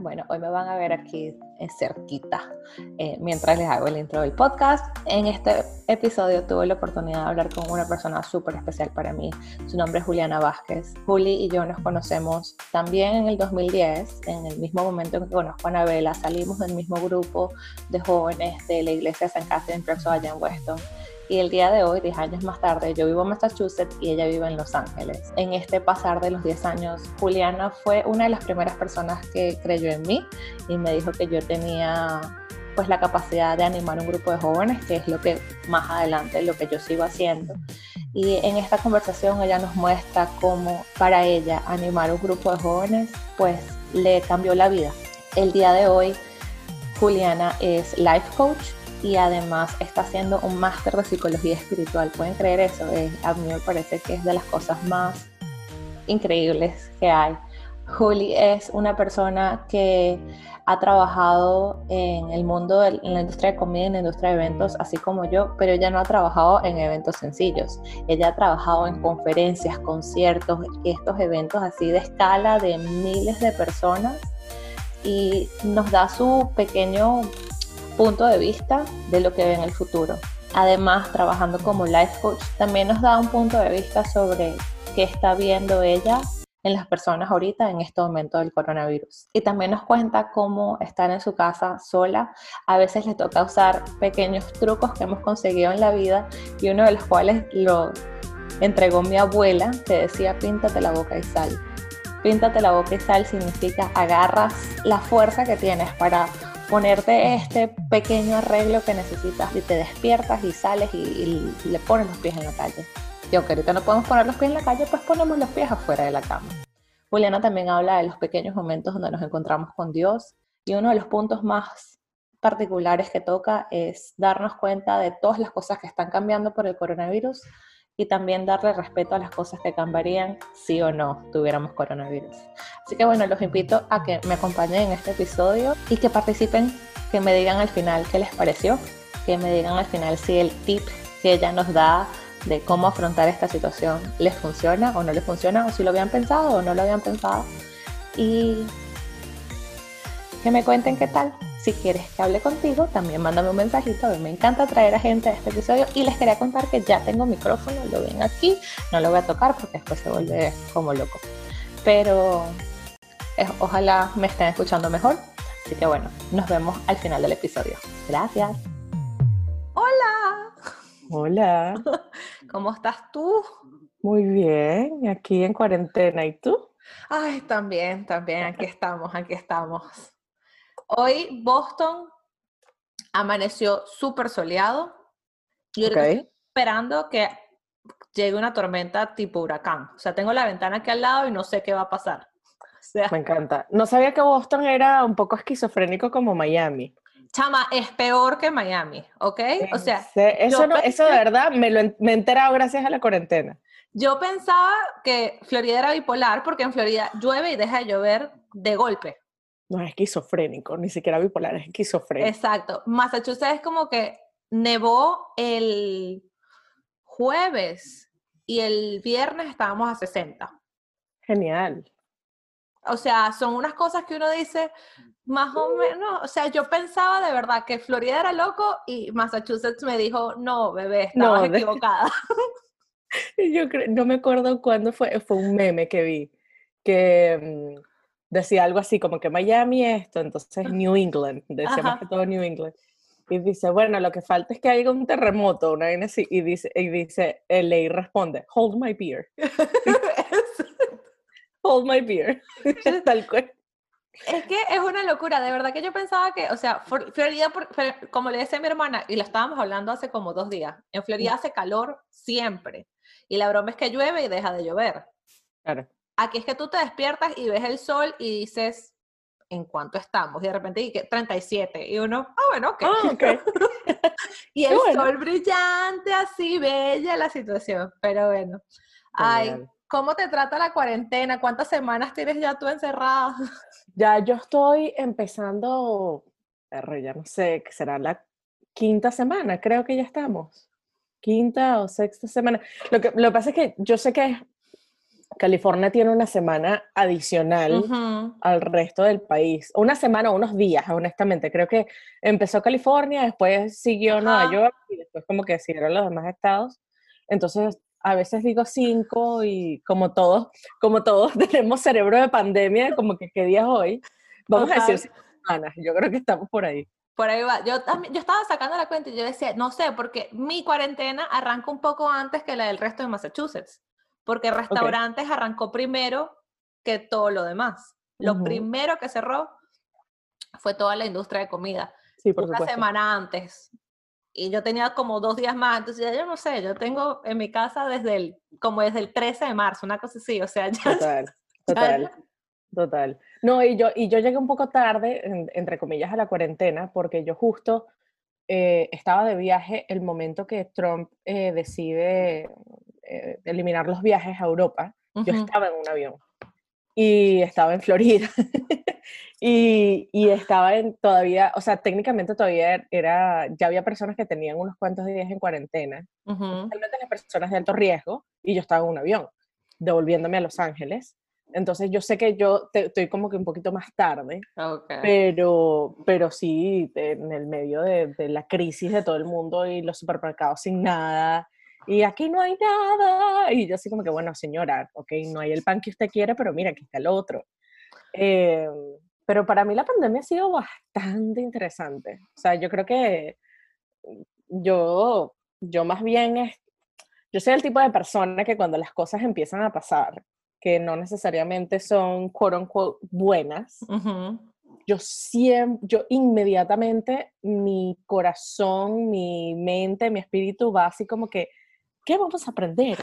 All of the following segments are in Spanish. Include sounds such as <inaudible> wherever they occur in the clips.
Bueno, hoy me van a ver aquí eh, cerquita eh, mientras les hago el intro del podcast. En este episodio tuve la oportunidad de hablar con una persona súper especial para mí. Su nombre es Juliana Vázquez. Juli y yo nos conocemos también en el 2010, en el mismo momento en que conozco a Anabela. Salimos del mismo grupo de jóvenes de la iglesia de San Catherine Preso allá en Weston. Y el día de hoy, 10 años más tarde, yo vivo en Massachusetts y ella vive en Los Ángeles. En este pasar de los 10 años, Juliana fue una de las primeras personas que creyó en mí y me dijo que yo tenía pues la capacidad de animar un grupo de jóvenes, que es lo que más adelante, lo que yo sigo haciendo. Y en esta conversación ella nos muestra cómo para ella animar un grupo de jóvenes pues le cambió la vida. El día de hoy Juliana es life coach y además está haciendo un máster de psicología espiritual. ¿Pueden creer eso? a mí me parece que es de las cosas más increíbles que hay. Juli es una persona que ha trabajado en el mundo, de, en la industria de comida, en la industria de eventos, así como yo, pero ella no ha trabajado en eventos sencillos. Ella ha trabajado en conferencias, conciertos, estos eventos así de escala de miles de personas y nos da su pequeño punto de vista de lo que ve en el futuro. Además, trabajando como life coach, también nos da un punto de vista sobre qué está viendo ella en las personas ahorita en este momento del coronavirus. Y también nos cuenta cómo estar en su casa sola. A veces le toca usar pequeños trucos que hemos conseguido en la vida y uno de los cuales lo entregó mi abuela, que decía píntate la boca y sal. Píntate la boca y sal significa agarras la fuerza que tienes para ponerte este pequeño arreglo que necesitas y te despiertas y sales y, le pones los pies en la calle. Y aunque ahorita no podemos poner los pies en la calle, pues ponemos los pies afuera de la cama. Juliana también habla de los pequeños momentos donde nos encontramos con Dios y uno de los puntos más particulares que toca es darnos cuenta de todas las cosas que están cambiando por el coronavirus y también darle respeto a las cosas que cambiarían si o no tuviéramos coronavirus. Así que bueno, los invito a que me acompañen en este episodio y que participen, que me digan al final qué les pareció, que me digan al final si el tip que ella nos da de cómo afrontar esta situación les funciona o no les funciona, o si lo habían pensado o no lo habían pensado. Y que me cuenten qué tal. Si quieres que hable contigo, también mándame un mensajito. A mí me encanta traer a gente a este episodio y les quería contar que ya tengo micrófono, lo ven aquí. No lo voy a tocar porque después se vuelve como loco. Pero ojalá me estén escuchando mejor. Así que bueno, nos vemos al final del episodio. Gracias. Hola. Hola. <laughs> ¿Cómo estás tú? Muy bien, aquí en cuarentena. ¿Y tú? Ay, también, también, aquí estamos, aquí estamos. Hoy Boston amaneció súper soleado. Y estoy esperando que llegue una tormenta tipo huracán. O sea, tengo la ventana aquí al lado y no sé qué va a pasar. <laughs> Me encanta. No sabía que Boston era un poco esquizofrénico como Miami. Chama, es peor que Miami, ¿ok? O sea, eso, eso de verdad me, lo, me he enterado gracias a la cuarentena. Yo pensaba que Florida era bipolar porque en Florida llueve y deja de llover de golpe. No es esquizofrénico, ni siquiera bipolar, es esquizofrénico. Exacto. Massachusetts es como que nevó el jueves y el viernes estábamos a 60. Genial. O sea, son unas cosas que uno dice, más o menos, o sea, yo pensaba de verdad que Florida era loco y Massachusetts me dijo, no, bebé, estabas equivocada. <laughs> yo no me acuerdo cuándo fue, fue un meme que vi, que mm, decía algo así como que Miami esto, entonces New England, decía más que todo New England. Y dice, bueno, lo que falta es que haya un terremoto, una vaina así. Y dice, y dice, LA responde, hold my beer. <laughs> hold my beer. <laughs> Tal cual. Es que es una locura, de verdad que yo pensaba que, o sea, Florida, como le decía a mi hermana, y lo estábamos hablando hace como dos días, en Florida hace calor siempre. Y la broma es que llueve y deja de llover. Claro. Aquí es que tú te despiertas y ves el sol y dices, ¿en cuánto estamos? Y de repente, y 37. Y uno, ah, bueno, ok. Ah, okay. <laughs> y el sol brillante, así, bella la situación. Pero bueno. Ay, ¿cómo te trata la cuarentena? ¿Cuántas semanas tienes ya tú encerrada? <laughs> Ya yo estoy empezando, ya no sé, será la quinta semana, creo que ya estamos. Quinta o sexta semana. Lo que, lo que pasa es que yo sé que California tiene una semana adicional al resto del país. Una semana o unos días, honestamente. Creo que empezó California, después siguió Nueva York y después como que siguieron los demás estados. Entonces, a veces digo cinco y como todos, como todos <laughs> tenemos cerebro de pandemia, como que qué día es hoy, vamos a decir semanas. Yo creo que estamos por ahí. Por ahí va. Yo, también, yo estaba sacando la cuenta y yo decía, no sé, porque mi cuarentena arranca un poco antes que la del resto de Massachusetts porque restaurantes arrancó primero que todo lo demás. Lo primero que cerró fue toda la industria de comida. Sí, por Una semana antes. Y yo tenía como dos días más, entonces ya yo no sé, yo tengo en mi casa desde el, como desde el 13 de marzo, una cosa así, o sea, ya... <laughs> Total, total, total. No, y yo, y yo llegué un poco tarde, entre comillas, a la cuarentena, porque yo justo eh, estaba de viaje el momento que Trump eh, decide eh, eliminar los viajes a Europa, yo estaba en un avión y estaba en Florida <laughs> y, y, estaba en todavía, o sea, técnicamente todavía era, ya había personas que tenían unos cuantos días en cuarentena, especialmente las personas de alto riesgo, y yo estaba en un avión, devolviéndome a Los Ángeles. Entonces yo sé que yo estoy como que un poquito más tarde, pero, pero sí, en el medio de, de, la crisis de todo el mundo y los supermercados sin nada, y aquí no hay nada. Y yo así como que, bueno, señora, ok, no hay el pan que usted quiere, pero mira, aquí está el otro. Em, pero para mí la pandemia ha sido bastante interesante. O sea, yo creo que yo, yo más bien es, yo soy el tipo de persona que cuando las cosas empiezan a pasar, que no necesariamente son quote unquote buenas, yo siempre, yo inmediatamente mi corazón, mi mente, mi espíritu va así como que ¿qué vamos a aprender?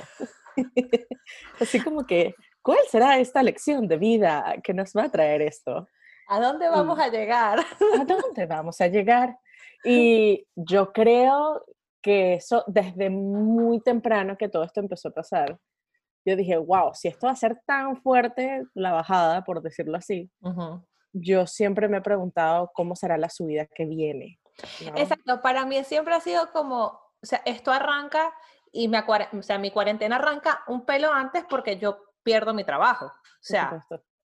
<laughs> Así como que, ¿cuál será esta lección de vida que nos va a traer esto? ¿A dónde vamos a llegar? ¿A dónde vamos a llegar? Y yo creo que eso, desde muy temprano que todo esto empezó a pasar, yo dije, wow, si esto va a ser tan fuerte, la bajada, por decirlo así, yo siempre me he preguntado cómo será la subida que viene. Exacto, para mí siempre ha sido como, o sea, esto arranca y me, o sea, mi cuarentena arranca un pelo antes porque yo pierdo mi trabajo. O sea,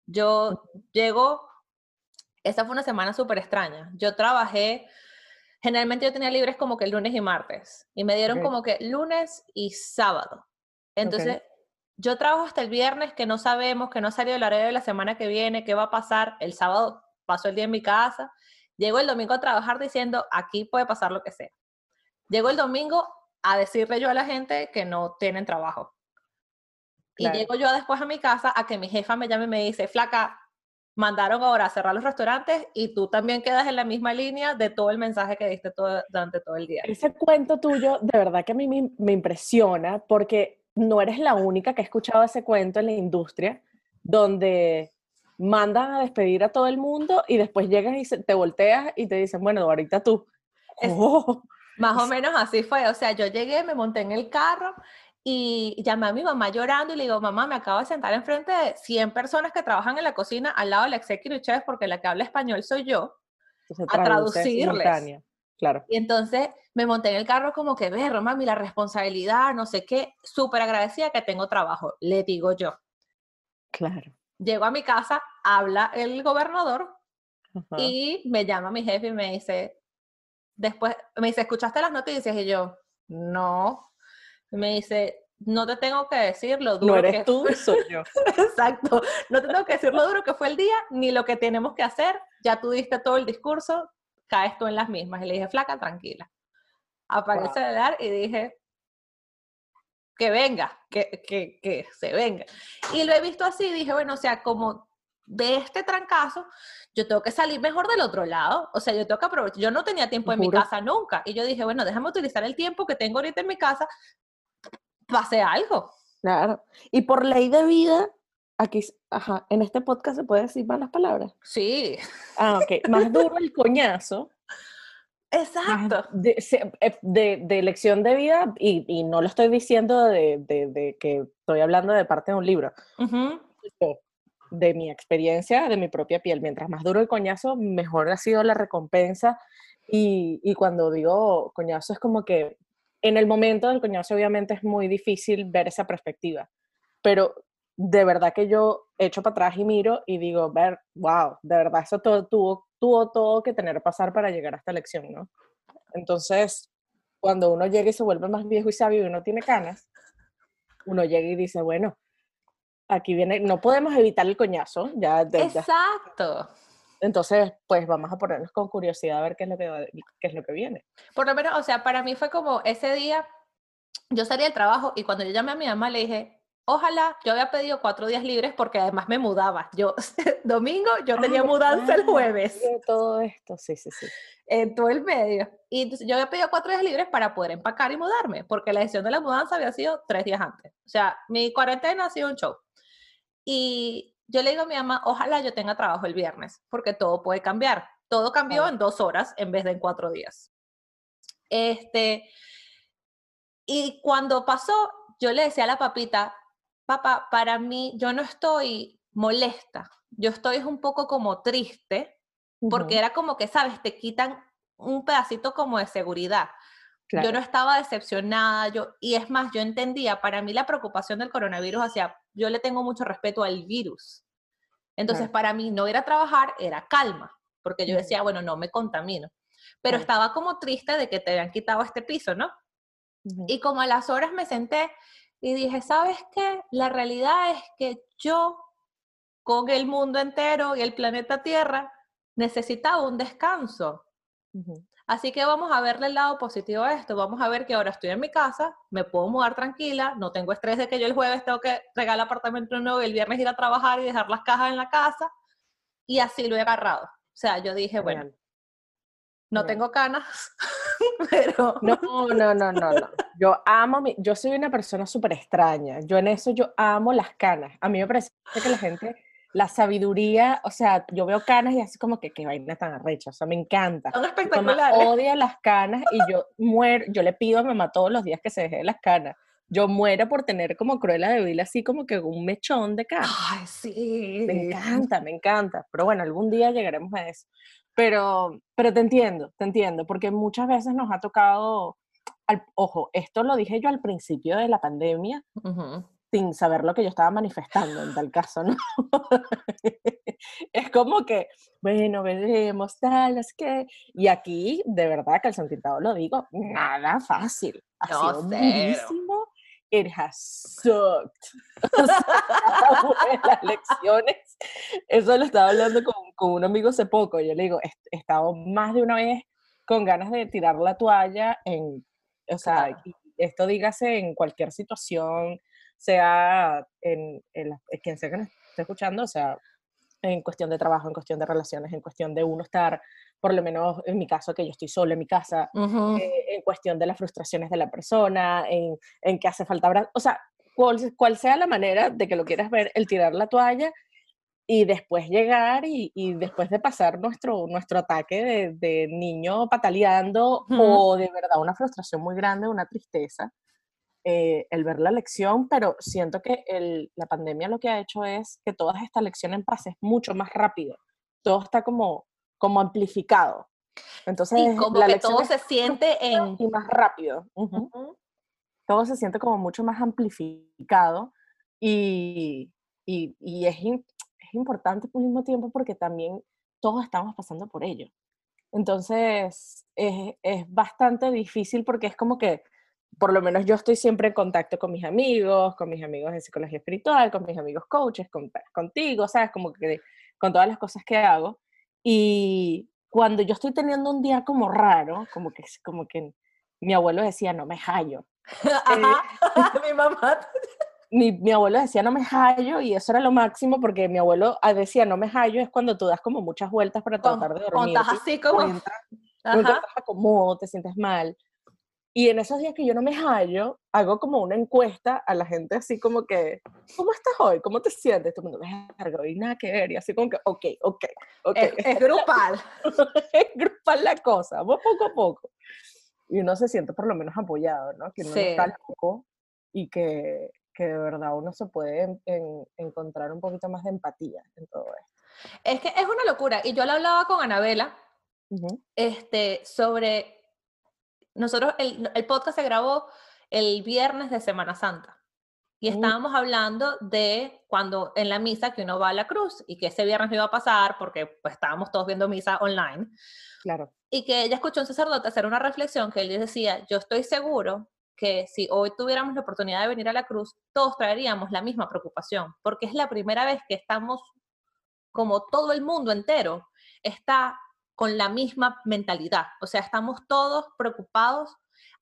yo llego, esa fue una semana súper extraña. Yo trabajé, generalmente yo tenía libres como que el lunes y martes, y me dieron como que lunes y sábado. Entonces, yo trabajo hasta el viernes que no sabemos, que no salió el horario de la semana que viene, qué va a pasar. El sábado paso el día en mi casa. Llego el domingo a trabajar diciendo, aquí puede pasar lo que sea. Llego el domingo a decirle yo a la gente que no tienen trabajo. Y llego yo después a mi casa a que mi jefa me llame y me dice, flaca, mandaron ahora a cerrar los restaurantes y tú también quedas en la misma línea de todo el mensaje que diste todo, durante todo el día. Ese cuento tuyo, de verdad que a mí me, me impresiona porque no eres la única que ha escuchado ese cuento en la industria donde mandan a despedir a todo el mundo y después llegas y te volteas y te dicen, bueno, ahorita tú. Oh. Más o menos así fue. O sea, yo llegué, me monté en el carro y llamé a mi mamá llorando y le digo, mamá, me acabo de sentar enfrente de 100 personas que trabajan en la cocina al lado del executive chef porque la que habla español soy yo, a traducirles. Claro. Y entonces me monté en el carro como que, ve, mami, la responsabilidad, no sé qué, súper agradecida que tengo trabajo, le digo yo. Claro. Llego a mi casa, habla el gobernador y me llama mi jefe y me dice, después me dice, ¿escuchaste las noticias? Y yo, no. Me dice, no te tengo que decir lo duro no eres que tú, soy yo. <laughs> Exacto. No te tengo que decir lo duro que fue el día, ni lo que tenemos que hacer. Ya tú diste todo el discurso, caes tú en las mismas. Y le dije, flaca, tranquila. Apagué el dar y dije, que venga, que, que, que se venga. Y lo he visto así, dije, bueno, o sea, como de este trancazo, yo tengo que salir mejor del otro lado. O sea, yo tengo que aprovechar. Yo no tenía tiempo en mi casa nunca. Y yo dije, bueno, déjame utilizar el tiempo que tengo ahorita en mi casa para hacer algo. Claro. Y por ley de vida, aquí, ajá, en este podcast se puede decir malas palabras. Sí. Ah, ok. Más duro el coñazo. Exacto. De, eh, de, de, elección de vida, y, y, no lo estoy diciendo de, de, que estoy hablando de parte de un libro de mi experiencia, de mi propia piel. Mientras más duro el coñazo, mejor ha sido la recompensa. Y, y, cuando digo coñazo es como que en el momento del coñazo obviamente es muy difícil ver esa perspectiva, pero de verdad que yo echo para atrás y miro y digo, ver, wow, de verdad eso todo, tuvo, tuvo todo que tener pasar para llegar a esta elección, ¿no? Entonces, cuando uno llega y se vuelve más viejo y sabio y uno tiene canas, uno llega y dice, bueno, aquí viene, no podemos evitar el coñazo, ya. Exacto. Entonces, pues vamos a ponernos con curiosidad a ver qué es lo que, qué es lo que viene. Por lo menos, o sea, para mí fue como ese día, yo salí del trabajo y cuando yo llamé a mi mamá le dije, ojalá, yo había pedido cuatro días libres porque además me mudaba. Yo, <laughs> domingo, yo tenía mudanza el jueves. Todo esto, sí, sí, sí. En todo el medio. Y entonces yo había pedido cuatro días libres para poder empacar y mudarme, porque la decisión de la mudanza había sido tres días antes. O sea, mi cuarentena ha sido un show. Y yo le digo a mi mamá, ojalá yo tenga trabajo el viernes, porque todo puede cambiar. Todo cambió en dos horas en vez de en cuatro días. Este, y cuando pasó, yo le decía a la papita, papá, para mí yo no estoy molesta, yo estoy un poco como triste, porque era como que, sabes, te quitan un pedacito como de seguridad. Yo no estaba decepcionada, yo, y es más, yo entendía, para mí la preocupación del coronavirus hacia, yo le tengo mucho respeto al virus. Entonces, para mí no ir a trabajar era calma, porque yo decía, bueno, no me contamino. Pero estaba como triste de que te habían quitado este piso, ¿no? Y como a las horas me senté y dije, ¿sabes qué? La realidad es que yo, con el mundo entero y el planeta Tierra, necesitaba un descanso. Así que vamos a verle el lado positivo a esto. Vamos a ver que ahora estoy en mi casa, me puedo mudar tranquila, no tengo estrés de que yo el jueves tengo que regalar apartamento nuevo y el viernes ir a trabajar y dejar las cajas en la casa. Y así lo he agarrado. O sea, yo dije, bueno, no tengo canas, <laughs> pero... No, no, no, no, no. Yo amo, mi, yo soy una persona súper extraña. Yo en eso, yo amo las canas. A mí me parece que la gente, la sabiduría, o sea, yo veo canas y así como que qué vaina tan arrecha, o sea, me encanta. Son espectaculares. odia las canas y yo muero, yo le pido a mamá todos los días que se deje las canas. Yo muero por tener como Cruella de Vil así como que un mechón de canas. Ay, sí. Me encanta, me encanta. Pero bueno, algún día llegaremos a eso. Pero, pero te entiendo, te entiendo, porque muchas veces nos ha tocado, al, ojo, esto lo dije yo al principio de la pandemia, sin saber lo que yo estaba manifestando en tal caso, ¿no? <laughs> es como que, bueno, veremos, tal, es que, y aquí, de verdad, que el Pintado lo digo, nada fácil, ha sido durísimo, it has sucked. <laughs> <laughs> las lecciones, eso lo estaba hablando con, con, un amigo hace poco, yo le digo, he estado más de una vez con ganas de tirar la toalla en, o sea, esto dígase en cualquier situación, sea en, en, quien sea que nos esté escuchando, o sea, en cuestión de trabajo, en cuestión de relaciones, en cuestión de uno estar, por lo menos en mi caso, que yo estoy solo en mi casa, eh, en cuestión de las frustraciones de la persona, en, en que hace falta, o sea, cual, cual, sea la manera de que lo quieras ver, el tirar la toalla y después llegar y, y después de pasar nuestro, nuestro ataque de, de niño pataleando o de verdad una frustración muy grande, una tristeza, eh, el ver la lección, pero siento que el, la pandemia lo que ha hecho es que todas estas lecciones pasen mucho más rápido. Todo está como, como amplificado. Entonces, como que todo se siente en... Y más rápido. Todo se siente como mucho más amplificado y, y, y es, es importante al mismo tiempo porque también todos estamos pasando por ello. Entonces, es, es bastante difícil porque es como que por lo menos yo estoy siempre en contacto con mis amigos, con mis amigos de psicología espiritual, con mis amigos coaches, con, contigo, ¿sabes? Como que con todas las cosas que hago. Y cuando yo estoy teniendo un día como raro, como que, como que mi abuelo decía, no me hallo. <laughs> Ajá, <laughs> <laughs> mi mamá. Mi, mi, abuelo decía, no me hallo, y eso era lo máximo, porque mi abuelo ah, decía, no me hallo, es cuando tú das como muchas vueltas para tratar de dormir. Estás así como... te acomodo, te sientes mal. Y en esos días que yo no me hallo, hago como una encuesta a la gente así como que, ¿cómo estás hoy? ¿Cómo te sientes? Todo el mundo, me y nada que ver. Y así como que, ok, ok, ok. Es, grupal. <laughs> es grupal la cosa, vamos poco a poco. Y uno se siente por lo menos apoyado, ¿no? Que uno no está loco y que, que, de verdad uno se puede encontrar un poquito más de empatía en todo esto. Es que es una locura. Y yo lo hablaba con Anabela este, sobre nosotros, el, el, podcast se grabó el viernes de Semana Santa. Y estábamos hablando de cuando en la misa que uno va a la cruz y que ese viernes no iba a pasar porque pues estábamos todos viendo misa online. Claro. Y que ella escuchó a un sacerdote hacer una reflexión que él decía, yo estoy seguro que si hoy tuviéramos la oportunidad de venir a la cruz, todos traeríamos la misma preocupación, porque es la primera vez que estamos, como todo el mundo entero, está con la misma mentalidad. O sea, estamos todos preocupados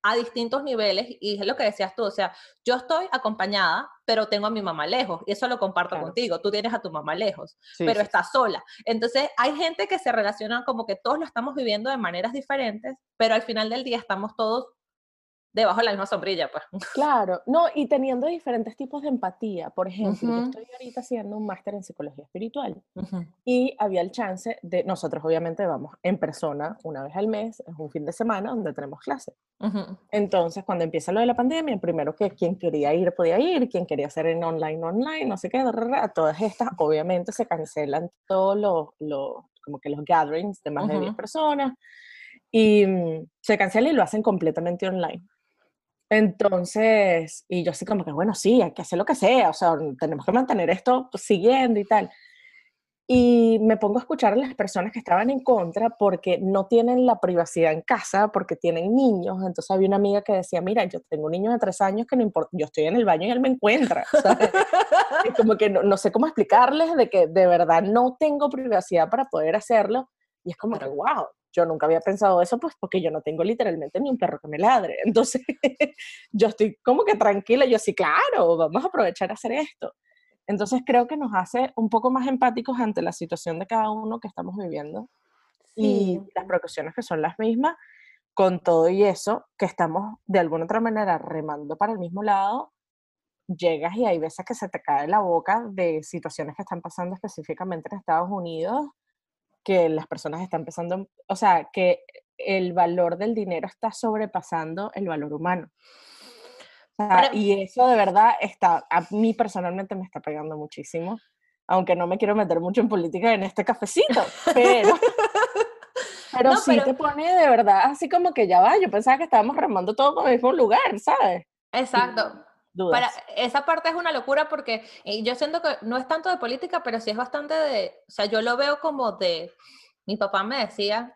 a distintos niveles y es lo que decías tú, o sea, yo estoy acompañada, pero tengo a mi mamá lejos y eso lo comparto contigo, tú tienes a tu mamá lejos, pero estás sola. Entonces, hay gente que se relaciona como que todos lo estamos viviendo de maneras diferentes, pero al final del día estamos todos debajo de la misma sombrilla, pues. <laughs> Claro, no, y teniendo diferentes tipos de empatía. Por ejemplo, yo estoy ahorita haciendo un máster en psicología espiritual y había el chance de, nosotros obviamente vamos en persona una vez al mes, es un fin de semana donde tenemos clase. Entonces, cuando empieza lo de la pandemia, primero que quien quería ir podía ir, quien quería hacer en online, online, no sé qué, todas estas, <laughs> obviamente se cancelan todos los, como que los gatherings de más de 10 personas y mm, se cancela y lo hacen completamente online. Entonces, y yo así como que, bueno, sí, hay que hacer lo que sea, o sea, tenemos que mantener esto siguiendo y tal. Y me pongo a escuchar a las personas que estaban en contra porque no tienen la privacidad en casa, porque tienen niños. Entonces había una amiga que decía, mira, yo tengo un niño de tres años que no importa, yo estoy en el baño y él me encuentra. <laughs> y como que no, no, sé cómo explicarles de que de verdad no tengo privacidad para poder hacerlo. Y es como que, wow, yo nunca había pensado eso, pues porque yo no tengo literalmente ni un perro que me ladre. <laughs> Entonces, yo estoy como que tranquila, yo sí, claro, vamos a aprovechar a hacer esto. Entonces, creo que nos hace un poco más empáticos ante la situación de cada uno que estamos viviendo y las precauciones que son las mismas, con todo y eso, que estamos de alguna otra manera remando para el mismo lado, llegas y hay veces que se te cae la boca de situaciones que están pasando específicamente en Estados Unidos que las personas están empezando, o sea, que el valor del dinero está sobrepasando el valor humano. y eso de verdad está, a mí personalmente me está pegando muchísimo, aunque no me quiero meter mucho en política en este cafecito, pero, <laughs> pero sí te pone de verdad así como que ya va, yo pensaba que estábamos remando todo por el mismo lugar, ¿sabes? Exacto. Para, esa parte es una locura porque yo siento que no es tanto de política, pero sí es bastante de, o sea, yo lo veo como de, mi papá me decía,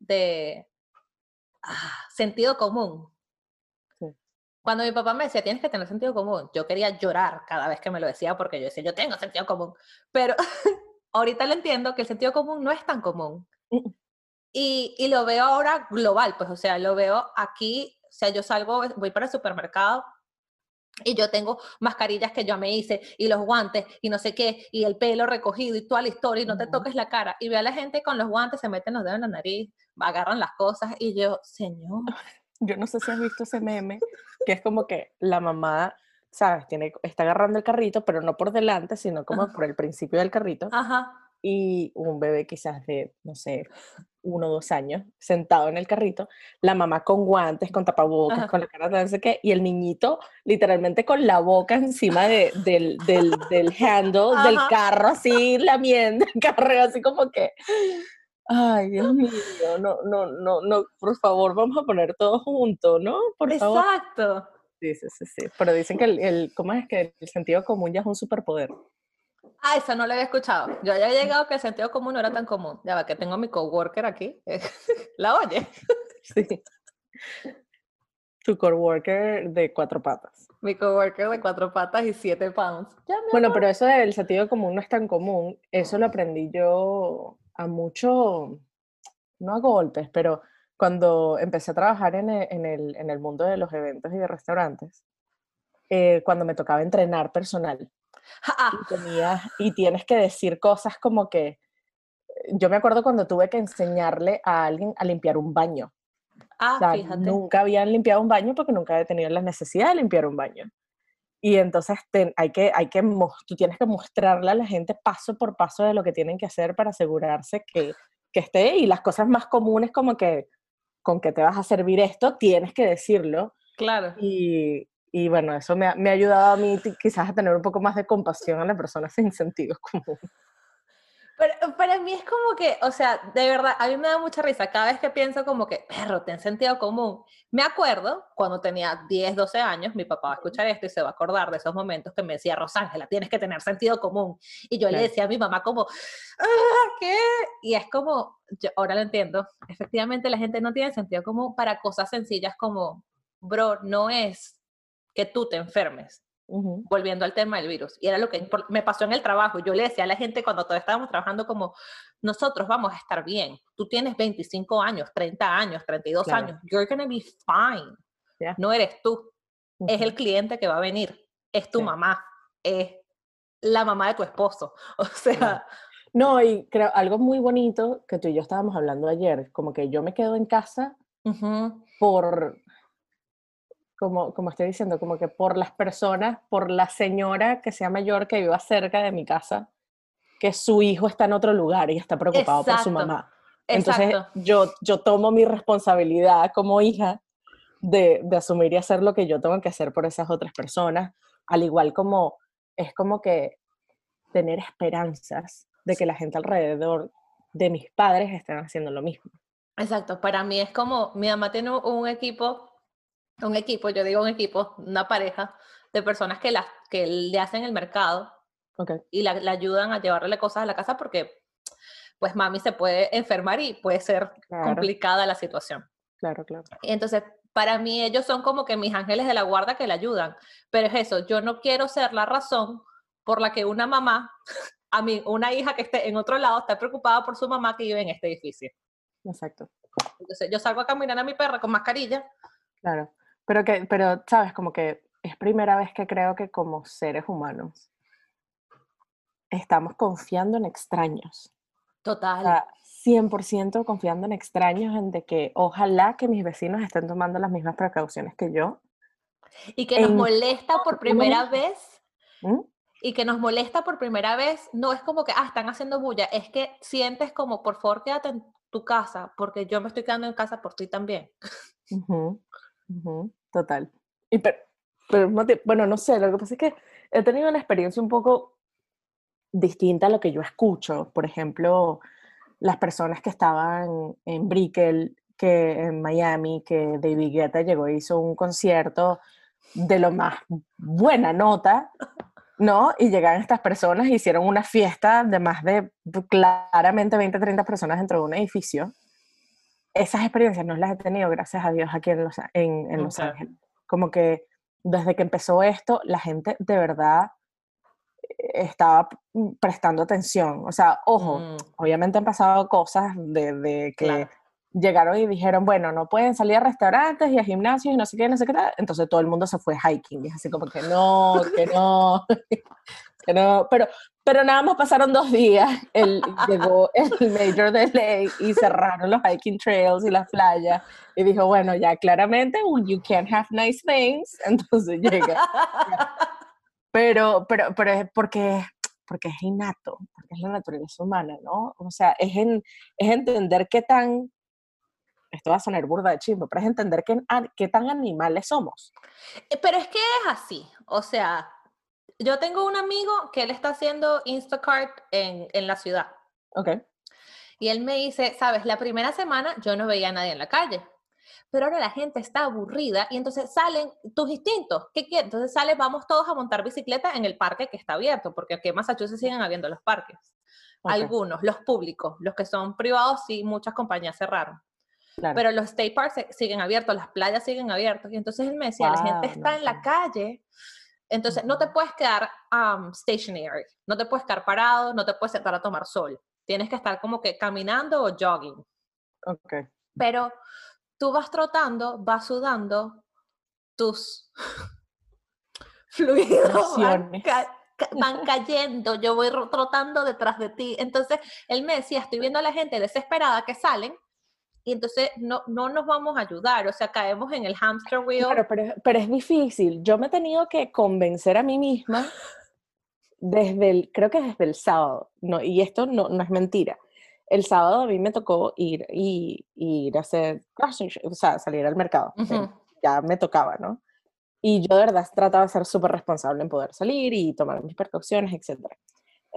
de ah, sentido común. Cuando mi papá me decía, tienes que tener sentido común, yo quería llorar cada vez que me lo decía porque yo decía, yo tengo sentido común, pero <laughs> ahorita lo entiendo que el sentido común no es tan común. Mm. Y, y lo veo ahora global, pues, o sea, lo veo aquí, o sea, yo salgo, voy para el supermercado y yo tengo mascarillas que yo me hice y los guantes y no sé qué y el pelo recogido y toda la historia y no te toques la cara y ve a la gente con los guantes se meten los dedos en la nariz agarran las cosas y yo señor <laughs> yo no sé si has visto ese meme que es como que la mamá sabes tiene está agarrando el carrito pero no por delante sino como por el principio del carrito Ajá. y un bebé quizás de no sé uno o dos años, sentado en el carrito, la mamá con guantes, con tapabocas, con la cara de no sé qué, y el niñito literalmente con la boca encima de, del, del, del, handle del carro, así lamiendo el carro, así como que, ay, Dios mío, no, no, no, no, por favor, vamos a poner todo junto, ¿no? Por Exacto. Sí, sí, sí, sí, pero dicen que el, el, ¿cómo es que el sentido común ya es un superpoder? Ah, esa no la había escuchado. Yo había llegado que el sentido común no era tan común. Ya va, que tengo a mi coworker aquí. <laughs> ¿La oye? <laughs> Sí. Tu coworker de cuatro patas. Mi coworker de cuatro patas y siete pounds. bueno, pero eso del sentido común no es tan común. Eso lo aprendí yo a mucho, no a golpes, pero cuando empecé a trabajar en el, en el, en el mundo de los eventos y de restaurantes, eh, cuando me tocaba entrenar personal <laughs> y, tienes que decir cosas como que, yo me acuerdo cuando tuve que enseñarle a alguien a limpiar un baño. Ah, fíjate. Nunca habían limpiado un baño porque nunca había tenido la necesidad de limpiar un baño. Y entonces hay que, hay que, tú tienes que mostrarle a la gente paso por paso de lo que tienen que hacer para asegurarse que, que esté. Y las cosas más comunes como que con que te vas a servir esto, tienes que decirlo. Claro. Y, y bueno, eso me ha, me ha, ayudado a mí quizás a tener un poco más de compasión a las personas <laughs> sin sentido común. Pero para mí es como que, o sea, de verdad, a mí me da mucha risa cada vez que pienso como que, perro, ten sentido común. Me acuerdo cuando tenía 10, 12 años, mi papá va a escuchar esto y se va a acordar de esos momentos que me decía, Rosángela, tienes que tener sentido común. Y yo le decía a mi mamá como, ah, ¿qué? Y es como, yo ahora lo entiendo, efectivamente la gente no tiene sentido común para cosas sencillas como, bro, no es que tú te enfermes, volviendo al tema del virus. Y era lo que me pasó en el trabajo. Yo le decía a la gente cuando todos estábamos trabajando como, nosotros vamos a estar bien. Tú tienes 25 años, 30 años, 32 años. You're to be fine. No eres tú. Es el cliente que va a venir. Es tu mamá. Es la mamá de tu esposo. <laughs> O sea... No, y creo algo muy bonito que tú y yo estábamos hablando ayer, como que yo me quedo en casa por como, como estoy diciendo, como que por las personas, por la señora que sea mayor que viva cerca de mi casa, que su hijo está en otro lugar y está preocupado por su mamá. Entonces yo, yo tomo mi responsabilidad como hija de, de, asumir y hacer lo que yo tengo que hacer por esas otras personas, al igual como es como que tener esperanzas de que la gente alrededor de mis padres estén haciendo lo mismo. Exacto, para mí es como, mi mamá tiene un equipo un equipo, yo digo un equipo, una pareja de personas que, la, que le hacen el mercado y la, ayudan a llevarle cosas a la casa porque pues mami se puede enfermar y puede ser complicada la situación. Claro, claro. Entonces, para mí ellos son como que mis ángeles de la guarda que le ayudan, pero es eso, yo no quiero ser la razón por la que una mamá, <laughs> a mí, una hija que esté en otro lado está preocupada por su mamá que vive en este edificio. Exacto. Entonces, yo salgo a caminar a mi perra con mascarilla. Claro. Pero, que, pero, sabes, como que es primera vez que creo que como seres humanos estamos confiando en extraños. Total. O 100% confiando en extraños, en de que ojalá que mis vecinos estén tomando las mismas precauciones que yo. Y que nos molesta por primera vez. ¿Mm? Y que nos molesta por primera vez, no es como que, ah, están haciendo bulla, es que sientes como, por favor, quédate en tu casa, porque yo me estoy quedando en casa por ti también. Total. Pero, bueno, no sé, lo que pasa es que he tenido una experiencia un poco distinta a lo que yo escucho. Por ejemplo, las personas que estaban en Brickell, que en Miami, que David Guetta llegó y hizo un concierto de lo más buena nota, ¿no? Y llegaron estas personas, hicieron una fiesta de más de claramente 20, 30 personas dentro de un edificio esas experiencias no las he tenido, gracias a Dios, aquí en Los, en, Los Ángeles. Como que desde que empezó esto, la gente de verdad eh, estaba prestando atención. O sea, ojo, mm. obviamente han pasado cosas de, que llegaron y dijeron, bueno, no pueden salir a restaurantes y a gimnasios y no sé qué, no sé qué tal. Entonces todo el mundo se fue hiking. Y es así como que no, que no. Pero, pero nada más pasaron dos días, el, llegó el Major de Ley y cerraron los hiking trails y las playas. Y dijo, bueno, ya claramente, you can't have nice things. <laughs> Entonces llega. Pero, pero, pero es porque, porque es innato, porque es la naturaleza humana, ¿no? O sea, es, en, es entender qué tan, esto va a sonar burda de chimbo, pero es entender qué, qué tan animales somos. Eh, pero es que es así, o sea, yo tengo un amigo que él está haciendo Instacart en, en la ciudad. Ok. Y él me dice, sabes, la primera semana yo no veía a nadie en la calle, pero ahora la gente está aburrida y entonces salen tus instintos. ¿Qué quieres? Entonces sales, vamos todos a montar bicicleta en el parque que está abierto, porque aquí en Massachusetts siguen habiendo los parques. Algunos, los públicos, los que son privados, sí, muchas compañías cerraron. Pero los state parks siguen abiertos, las playas siguen abiertas. Y entonces él me decía, la gente está en la calle entonces, no te puedes quedar stationary, no te puedes quedar parado, no te puedes sentar a tomar sol. Tienes que estar como que caminando o jogging. Ok. Pero tú vas trotando, vas sudando, tus <laughs> fluidos van, cayendo, yo voy trotando detrás de ti. Entonces, él me decía, estoy viendo a la gente desesperada que salen y entonces no, no nos vamos a ayudar, o sea, caemos en el hamster wheel. Claro, pero, pero es difícil. Yo me he tenido que convencer a mí misma desde el, creo que desde el sábado, no, y esto no, no es mentira. El sábado a mí me tocó ir y ir a hacer, o sea, salir al mercado. Ya me tocaba, ¿no? Y yo de verdad trataba de ser súper responsable en poder salir y tomar mis precauciones, etc.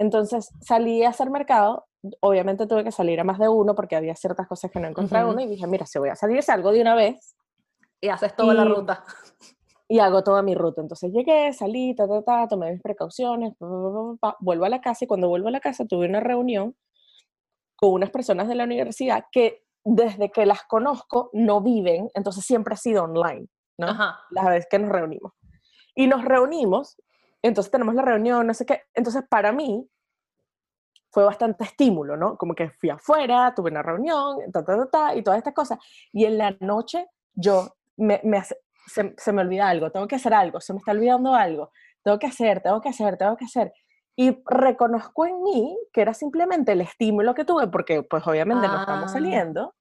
Entonces salí a hacer mercado obviamente tuve que salir a más de uno porque había ciertas cosas que no encontraba uno y dije, mira, si voy a salir, salgo de una vez. Y haces toda la ruta. Y hago toda mi ruta. Entonces llegué, salí, ta, ta, ta, tomé mis precauciones, vuelvo a la casa y cuando vuelvo a la casa tuve una reunión con unas personas de la universidad que desde que las conozco no viven, entonces siempre ha sido online, ¿no? Ajá. Las veces que nos reunimos. Y nos reunimos, entonces tenemos la reunión, no sé qué. Entonces para mí fue bastante estímulo, ¿no? Como que fui afuera, tuve una reunión, ta, ta, ta, y todas estas cosas. Y en la noche yo me, me se, se, me olvida algo, tengo que hacer algo, se me está olvidando algo, tengo que hacer, tengo que hacer, tengo que hacer. Y reconozco en mí que era simplemente el estímulo que tuve, porque pues obviamente no estamos ah. saliendo,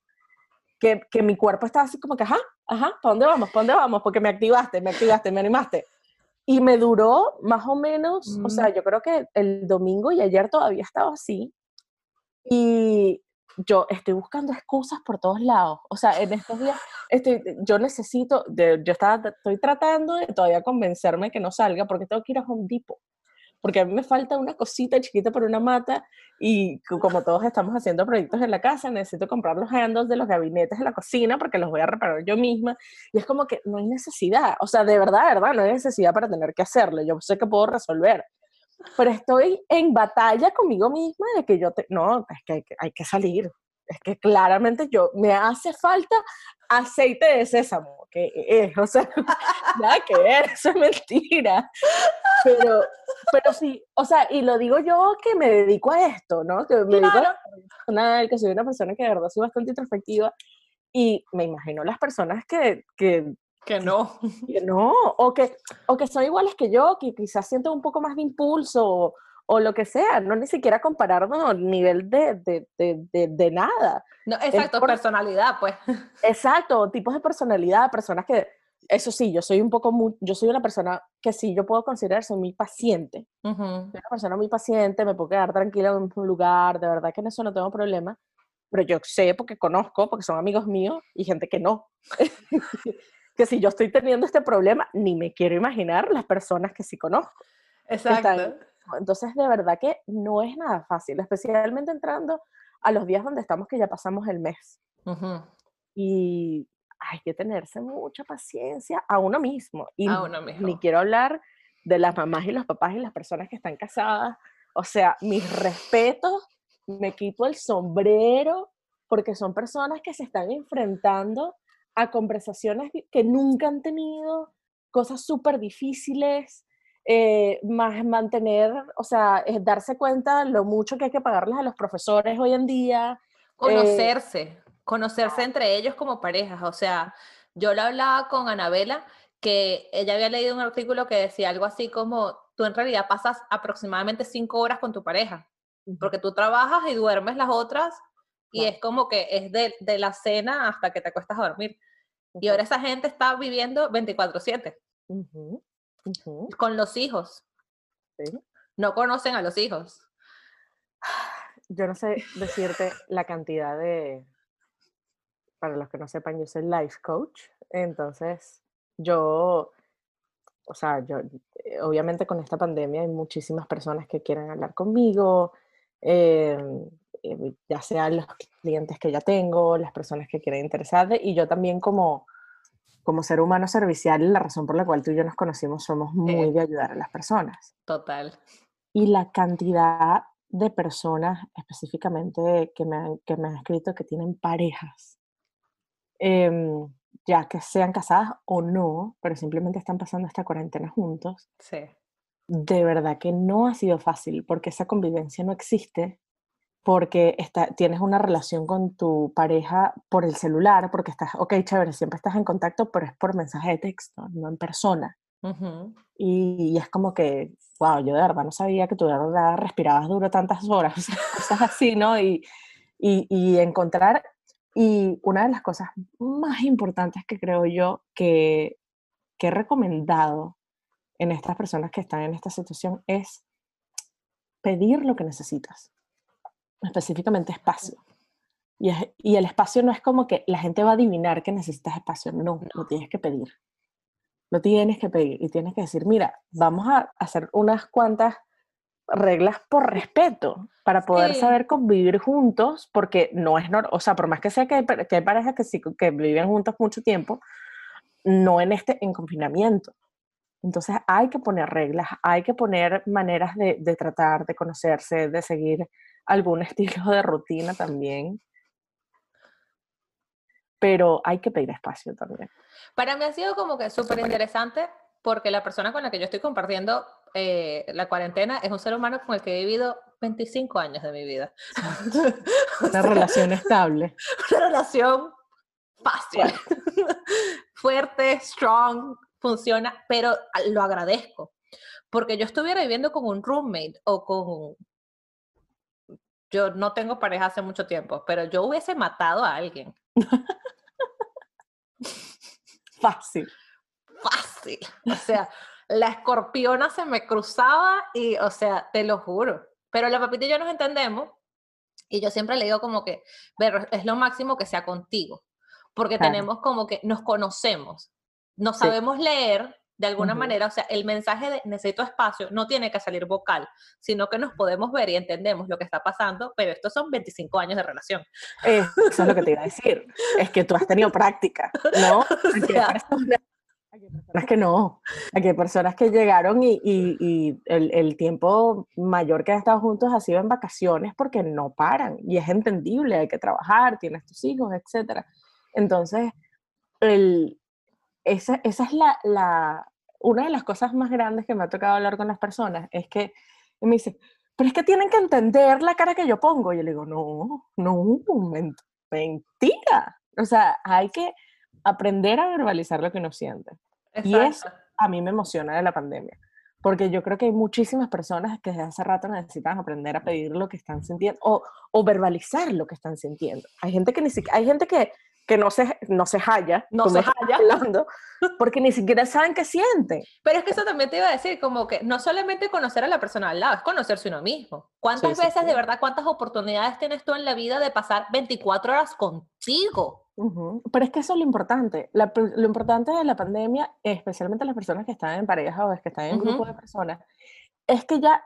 que, que, mi cuerpo estaba así como que, ajá, ajá, ¿para dónde vamos? ¿Para dónde vamos? Porque me activaste, me activaste, me animaste. Y me duró más o menos, o sea, mm. yo creo que el domingo y ayer todavía estaba así. Y yo estoy buscando excusas por todos lados. O sea, en estos días estoy, yo necesito, de, yo estaba, estoy tratando de todavía convencerme que no salga porque tengo que ir a Home Depot porque a mí me falta una cosita chiquita para una mata y como todos estamos haciendo proyectos en la casa, necesito comprar los handles de los gabinetes de la cocina porque los voy a reparar yo misma. Y es como que no hay necesidad, o sea, de verdad, de verdad, no hay necesidad para tener que hacerlo. Yo sé que puedo resolver. Pero estoy en batalla conmigo misma de que yo, te, no, es que hay, que hay que salir. Es que claramente yo, me hace falta aceite de sésamo, que es, o sea, <laughs> nada que ver, eso es mentira. Pero, pero sí, o sea, y lo digo yo que me dedico a esto, ¿no? Que me dedico a que soy una persona que de verdad soy bastante introspectiva y me imagino las personas que, que que no. Que no, o que, o que son iguales que yo, que quizás sienten un poco más de impulso o, o lo que sea, no ni siquiera compararnos a nivel de, de, de, de, nada. No, exacto, personalidad, pues. <laughs> Exacto, tipos de personalidad, personas que, eso sí, yo soy un poco, muy, yo soy una persona que sí, yo puedo considerar soy muy paciente. Soy una persona muy paciente, me puedo quedar tranquila en un lugar, de verdad que en eso no tengo problema, pero yo sé porque conozco, porque son amigos míos y gente que no. <laughs> que si yo estoy teniendo este problema, ni me quiero imaginar las personas que sí conozco. Exacto. Entonces, de verdad que no es nada fácil, especialmente entrando a los días donde estamos que ya pasamos el mes. Y hay que tenerse mucha paciencia a uno mismo. Y a uno mismo. ni quiero hablar de las mamás y los papás y las personas que están casadas. O sea, mis respetos, me quito el sombrero porque son personas que se están enfrentando a conversaciones que nunca han tenido, cosas súper difíciles, eh, más mantener, o sea, es darse cuenta lo mucho que hay que pagarles a los profesores hoy en día. Eh, conocerse conocerse entre ellos como parejas. O sea, yo lo hablaba con Anabela, que ella había leído un artículo que decía algo así como, tú en realidad pasas aproximadamente cinco horas con tu pareja, porque tú trabajas y duermes las otras, y es como que es de, de, la cena hasta que te acuestas a dormir. Y ahora esa gente está viviendo 24/7 con los hijos. No conocen a los hijos. Yo no sé decirte la cantidad de, para los que no sepan, yo soy life coach, entonces yo, o sea, yo, eh, obviamente con esta pandemia hay muchísimas personas que quieren hablar conmigo, em, eh, ya sean los clientes que ya tengo, las personas que quieren interesarse, y yo también como, como ser humano servicial, la razón por la cual tú y yo nos conocimos, somos muy de ayudar a las personas. Total. Y la cantidad de personas específicamente que me, han, que me han escrito que tienen parejas Em, ya que sean casadas o no, pero simplemente están pasando esta cuarentena juntos. Sí. De verdad que no ha sido fácil porque esa convivencia no existe, porque está, tienes una relación con tu pareja por el celular, porque estás, ok, chévere, siempre estás en contacto, pero es por mensaje de texto, no en persona. y, es como que, wow, yo de verdad no sabía que tú de verdad respirabas duro tantas horas, <laughs> cosas así, ¿no? Y, y, y encontrar y una de las cosas más importantes que creo yo que, que he recomendado en estas personas que están en esta situación es pedir lo que necesitas, específicamente espacio. Y, y, el espacio no es como que la gente va a adivinar que necesitas espacio, no, lo tienes que pedir. Lo tienes que pedir y tienes que decir, mira, vamos a hacer unas cuantas reglas por respeto, para poder saber convivir juntos, porque no es normal, o sea, por más que sea que hay, que hay parejas que, sí, que viven juntos mucho tiempo, no en este en confinamiento. Entonces hay que poner reglas, hay que poner maneras de, de tratar, de conocerse, de seguir algún <laughs> estilo de rutina también. Pero hay que pedir espacio también. Para mí ha sido como que súper interesante porque la persona con la que yo estoy compartiendo eh, la cuarentena es un ser humano con el que he vivido 25 años de mi vida. <laughs> Una relación estable. <laughs> Una relación fácil, fuerte, strong, funciona, pero lo agradezco. Porque yo estuviera viviendo con un roommate o con... Yo no tengo pareja hace mucho tiempo, pero yo hubiese matado a alguien. <laughs> Fácil. Fácil. O sea, la escorpiona se me cruzaba y, o sea, te lo juro. Pero la papita y yo nos entendemos y yo siempre le digo como que, ver, es lo máximo que sea contigo, porque tenemos como que nos conocemos no sabemos leer de alguna manera, o sea, el mensaje de necesito espacio no tiene que salir vocal, sino que nos podemos ver y entendemos lo que está pasando, pero estos son 25 años de relación. eso es lo que te iba a decir, <laughs> es que tú has tenido práctica, ¿no? Hay personas que no, hay personas que llegaron y, y, el, el, tiempo mayor que han estado juntos ha sido en vacaciones porque no paran y es entendible, hay que trabajar, tienes tus hijos, etc. Entonces, el, esa, esa es la, la, una de las cosas más grandes que me ha tocado hablar con las personas, es que me dice, pero es que tienen que entender la cara que yo pongo. Y yo le digo, no, no, mentira. O sea, hay que aprender a verbalizar lo que uno siente. Y eso a mí me emociona de la pandemia, porque yo creo que hay muchísimas personas que desde hace rato necesitan aprender a pedir lo que están sintiendo o, o verbalizar lo que están sintiendo. Hay gente que ni siquiera, hay gente que que no se, no se halla, no se halla, hablando, porque ni siquiera saben qué sienten. Pero es que eso también te iba a decir, como que no solamente conocer a la persona al lado, es conocerse uno mismo. ¿Cuántas veces, de verdad, cuántas oportunidades tienes tú en la vida de pasar 24 horas contigo? Pero es que eso es lo importante. lo importante de la pandemia, especialmente las personas que están en pareja o que están en grupo de personas, es que ya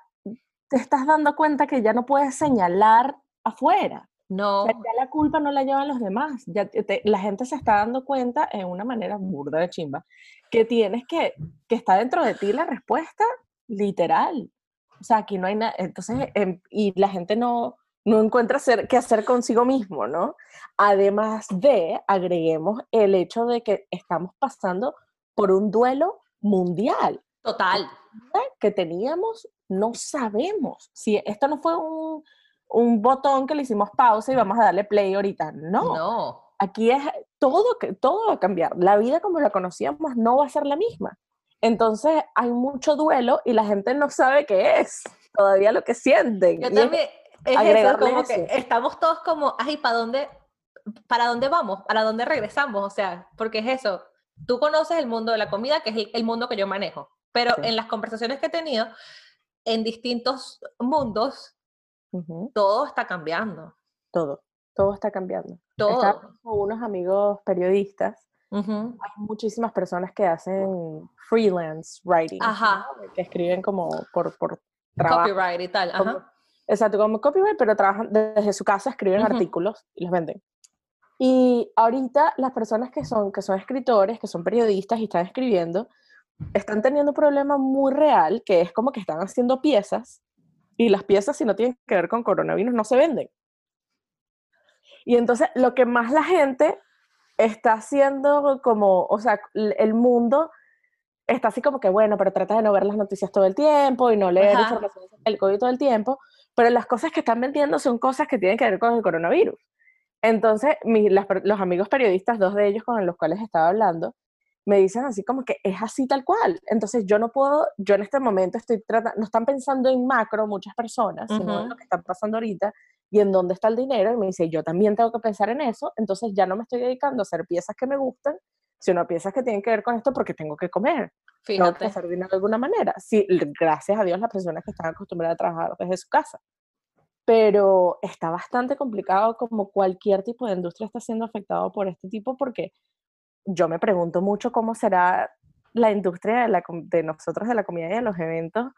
te estás dando cuenta que ya no puedes señalar afuera. No. ya la culpa no la llevan los demás. Ya la gente se está dando cuenta en una manera burda de chimba que tienes que, que está dentro de ti la respuesta literal. O sea, aquí no hay nada. Entonces, em, y la gente no, no encuentra hacer, qué hacer consigo mismo, ¿no? Además de, agreguemos el hecho de que estamos pasando por un duelo mundial. Total. Que teníamos, no sabemos. Si esto no fue un, un botón que le hicimos pausa y vamos a darle play ahorita. No. No. Aquí es todo, todo va a cambiar. La vida como la conocíamos no va a ser la misma. Entonces hay mucho duelo y la gente no sabe qué es todavía lo que sienten. Yo también, es eso, como que estamos todos como, ay, ¿para dónde, ¿para dónde vamos? ¿Para dónde regresamos? O sea, porque es eso. Tú conoces el mundo de la comida, que es el, mundo que yo manejo, pero en las conversaciones que he tenido en distintos mundos, todo está cambiando. Todo, todo está cambiando. Todo. con unos amigos periodistas. Hay muchísimas personas que hacen freelance writing, que escriben como por, por trabajo. Copyright y tal. Ajá. exacto, como copyright, pero trabajan desde su casa, escriben artículos y los venden. Y ahorita las personas que son, que son escritores, que son periodistas y están escribiendo, están teniendo un problema muy real, que es como que están haciendo piezas y las piezas, si no tienen que ver con coronavirus, no se venden. Y entonces lo que más la gente está haciendo como, o sea, el mundo está así como que, bueno, pero trata de no ver las noticias todo el tiempo y no leer información del COVID todo el tiempo, pero las cosas que están vendiendo son cosas que tienen que ver con el coronavirus. Entonces, los amigos periodistas, dos de ellos con los cuales estaba hablando, me dicen así como que es así tal cual. Entonces yo no puedo, yo en este momento estoy tratando, no están pensando en macro muchas personas, sino en lo que está pasando ahorita y en dónde está el dinero. Y me dice, yo también tengo que pensar en eso, entonces ya no me estoy dedicando a hacer piezas que me gustan, sino piezas que tienen que ver con esto porque tengo que comer. Fíjate. Tengo que hacer dinero de alguna manera. Sí, gracias a Dios las personas que están acostumbradas a trabajar desde su casa. Pero está bastante complicado como cualquier tipo de industria está siendo afectado por este tipo porque yo me pregunto mucho cómo será la industria de, nosotros de la comida y de los eventos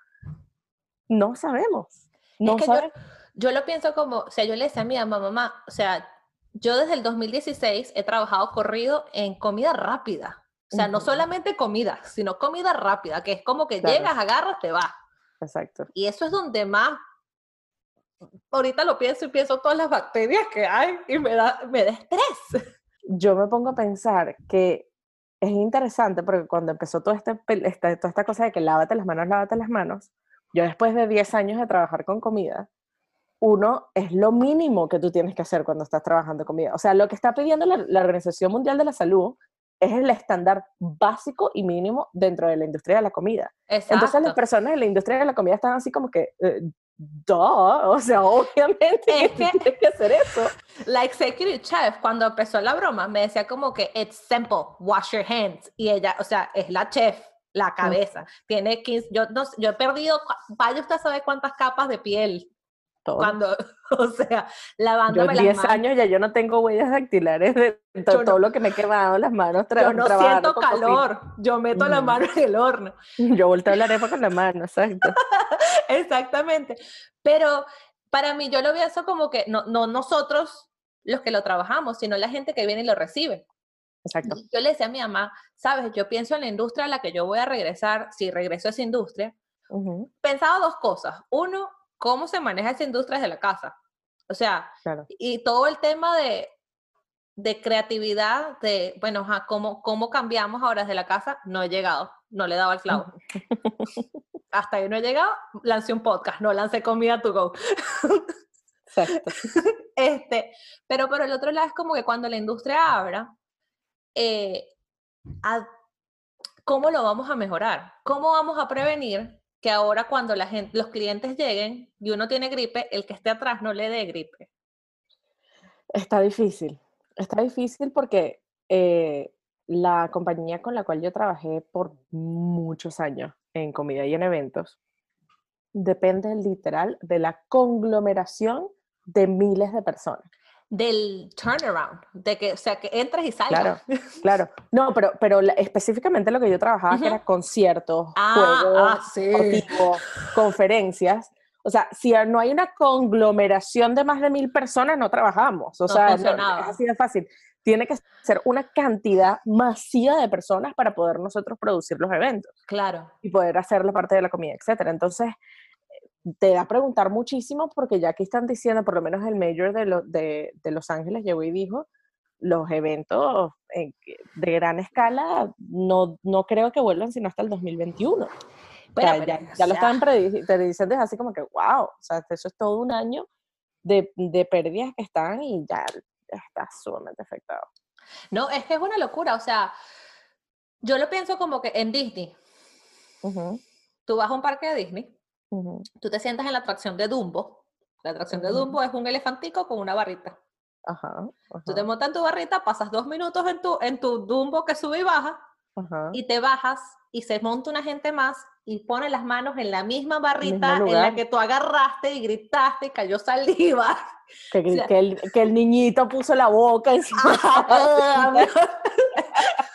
no sabemos. No es que Yo, lo pienso como, o sea, yo le decía a mi mamá, mamá, o sea, yo desde el 2016 he trabajado corrido en comida rápida. O sea, no solamente comida, sino comida rápida, que es como que llegas, agarras, te vas. Exacto. Y eso es donde más, ahorita lo pienso y pienso todas las bacterias que hay y me da, me da estrés. Yo me pongo a pensar que es interesante porque cuando empezó todo este, esta, toda esta cosa de que lávate las manos, lávate las manos, yo después de 10 años de trabajar con comida, uno es lo mínimo que tú tienes que hacer cuando estás trabajando comida. O sea, lo que está pidiendo la, Organización Mundial de la Salud es el estándar básico y mínimo dentro de la industria de la comida. Entonces las personas en la industria de la comida están así como que, eh, duh, o sea, obviamente <laughs> tienes que hacer eso. La executive chef, cuando empezó la broma, me decía como que, it's simple, wash your hands. Y ella, o sea, es la chef, la cabeza. Tiene 15, yo, no, yo he perdido, vaya usted sabe cuántas capas de piel cuando, <laughs> o sea, lavándome yo 10 años ya yo no tengo huellas dactilares de todo, lo que me he quemado las manos. Yo no siento calor, yo meto la mano en el horno. <laughs> Yo volteo la arepa con la mano, exacto. <laughs> Exactamente. Pero para mí yo lo veo eso como que no, no nosotros los que lo trabajamos, sino la gente que viene y lo recibe. Exacto. Yo le decía a mi mamá, sabes, yo pienso en la industria a la que yo voy a regresar, si regreso a esa industria, pensaba dos cosas. Uno, cómo se maneja esa industria desde la casa. O sea, y todo el tema de, de creatividad, de, bueno, cómo, cómo cambiamos ahora desde la casa, no he llegado, no le he dado al clavo. <laughs> Hasta ahí no he llegado, lancé un podcast, no lancé comida to go. Exacto. <laughs> Este, pero por el otro lado es como que cuando la industria abra, eh, ¿cómo lo vamos a mejorar? ¿Cómo vamos a prevenir que ahora cuando la gente, los clientes lleguen y uno tiene gripe, el que esté atrás no le dé gripe? Está difícil. Está difícil porque eh, la compañía con la cual yo trabajé por muchos años en comida y en eventos depende literal de la conglomeración de miles de personas del turnaround, de que, o sea, que entres y salgas. Claro, <laughs> claro. No, pero, pero específicamente lo que yo trabajaba, que era conciertos, ah, juegos, ah, conferencias. O sea, si no hay una conglomeración de más de mil personas, no trabajamos. O sea, es así de fácil. Tiene que ser una cantidad masiva de personas para poder nosotros producir los eventos. Claro. Y poder hacer la parte de la comida, etcétera. Entonces, te da a preguntar muchísimo porque ya aquí están diciendo, por lo menos el mayor de, de, Los Ángeles llegó y dijo, los eventos de gran escala no, no creo que vuelvan sino hasta el 2021. ya, lo están prediciendo, es así como que, wow, o sea, eso es todo un año de, de pérdidas que están y ya, está sumamente afectado. No, es que es una locura, o sea, yo lo pienso como que en Disney, tú vas a un parque de Disney Tú te sientas en la atracción de Dumbo. La atracción de Dumbo es un elefantico con una barrita. Ajá, Tú te montas en tu barrita, pasas dos minutos en tu, en tu Dumbo que sube y baja, y te bajas y se monta una gente más y pone las manos en la misma barrita en la que tú agarraste y gritaste y cayó saliva. <laughs> Que, que, el, que el, niñito puso la boca encima. <laughs> <laughs>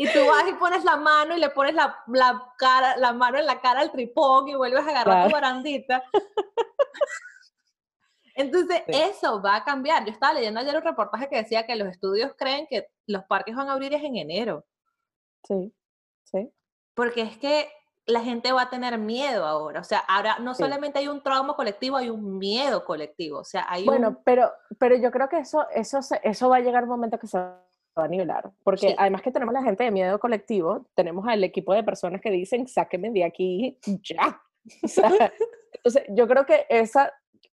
y tú vas y pones la mano y le pones la, la, cara, la mano en la cara al tripón y vuelves a agarrar tu barandita. <laughs> Entonces, eso va a cambiar. Yo estaba leyendo ayer un reportaje que decía que los estudios creen que los parques van a abrir en enero. Sí, sí. Porque es que la gente va a tener miedo ahora. O sea, ahora no solamente hay un trauma colectivo, hay un miedo colectivo. O sea, hay bueno, pero, pero yo creo que eso, eso, eso va a llegar un momento que se va a nivelar, porque además que tenemos la gente de miedo colectivo, tenemos al equipo de personas que dicen, sáquenme de aquí ya. <laughs> entonces, yo creo que esa,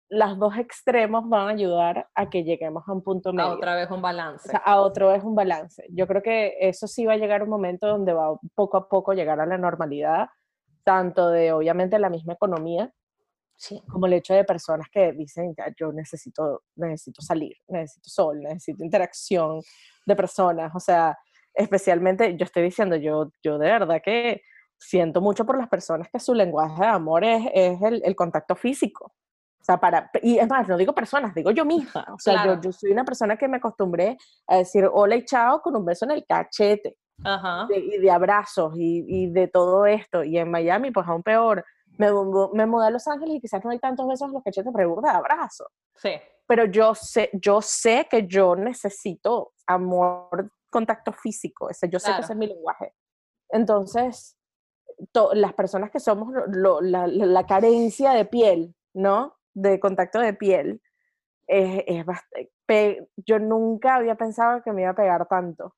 las dos extremos van a ayudar a que lleguemos a un punto medio. A otra vez un balance. O sea, a otro vez un balance. Yo creo que eso sí va a llegar un momento donde va poco a poco llegar a la normalidad, tanto de obviamente la misma economía, Sí. Como el hecho de personas que dicen, ya, yo necesito, necesito salir, necesito sol, necesito interacción de personas. O sea, especialmente, yo estoy diciendo, yo, yo de verdad que siento mucho por las personas que su lenguaje de amor es, es el, el, contacto físico. O sea, para, y es más, no digo personas, digo yo misma. O sea, yo, yo, soy una persona que me acostumbré a decir hola y chao con un beso en el cachete. Ajá. y de abrazos y, y de todo esto. Y en Miami, pues aún peor me, me mudé a Los Ángeles y quizás no hay tantos besos en los cachetes, pero hay de abrazo. Sí. Pero yo sé, yo sé que yo necesito amor, contacto físico, ese, yo sé que ese es mi lenguaje. Entonces, las personas que somos la, la, carencia de piel, ¿no? De contacto de piel, es, es bastante, yo nunca había pensado que me iba a pegar tanto.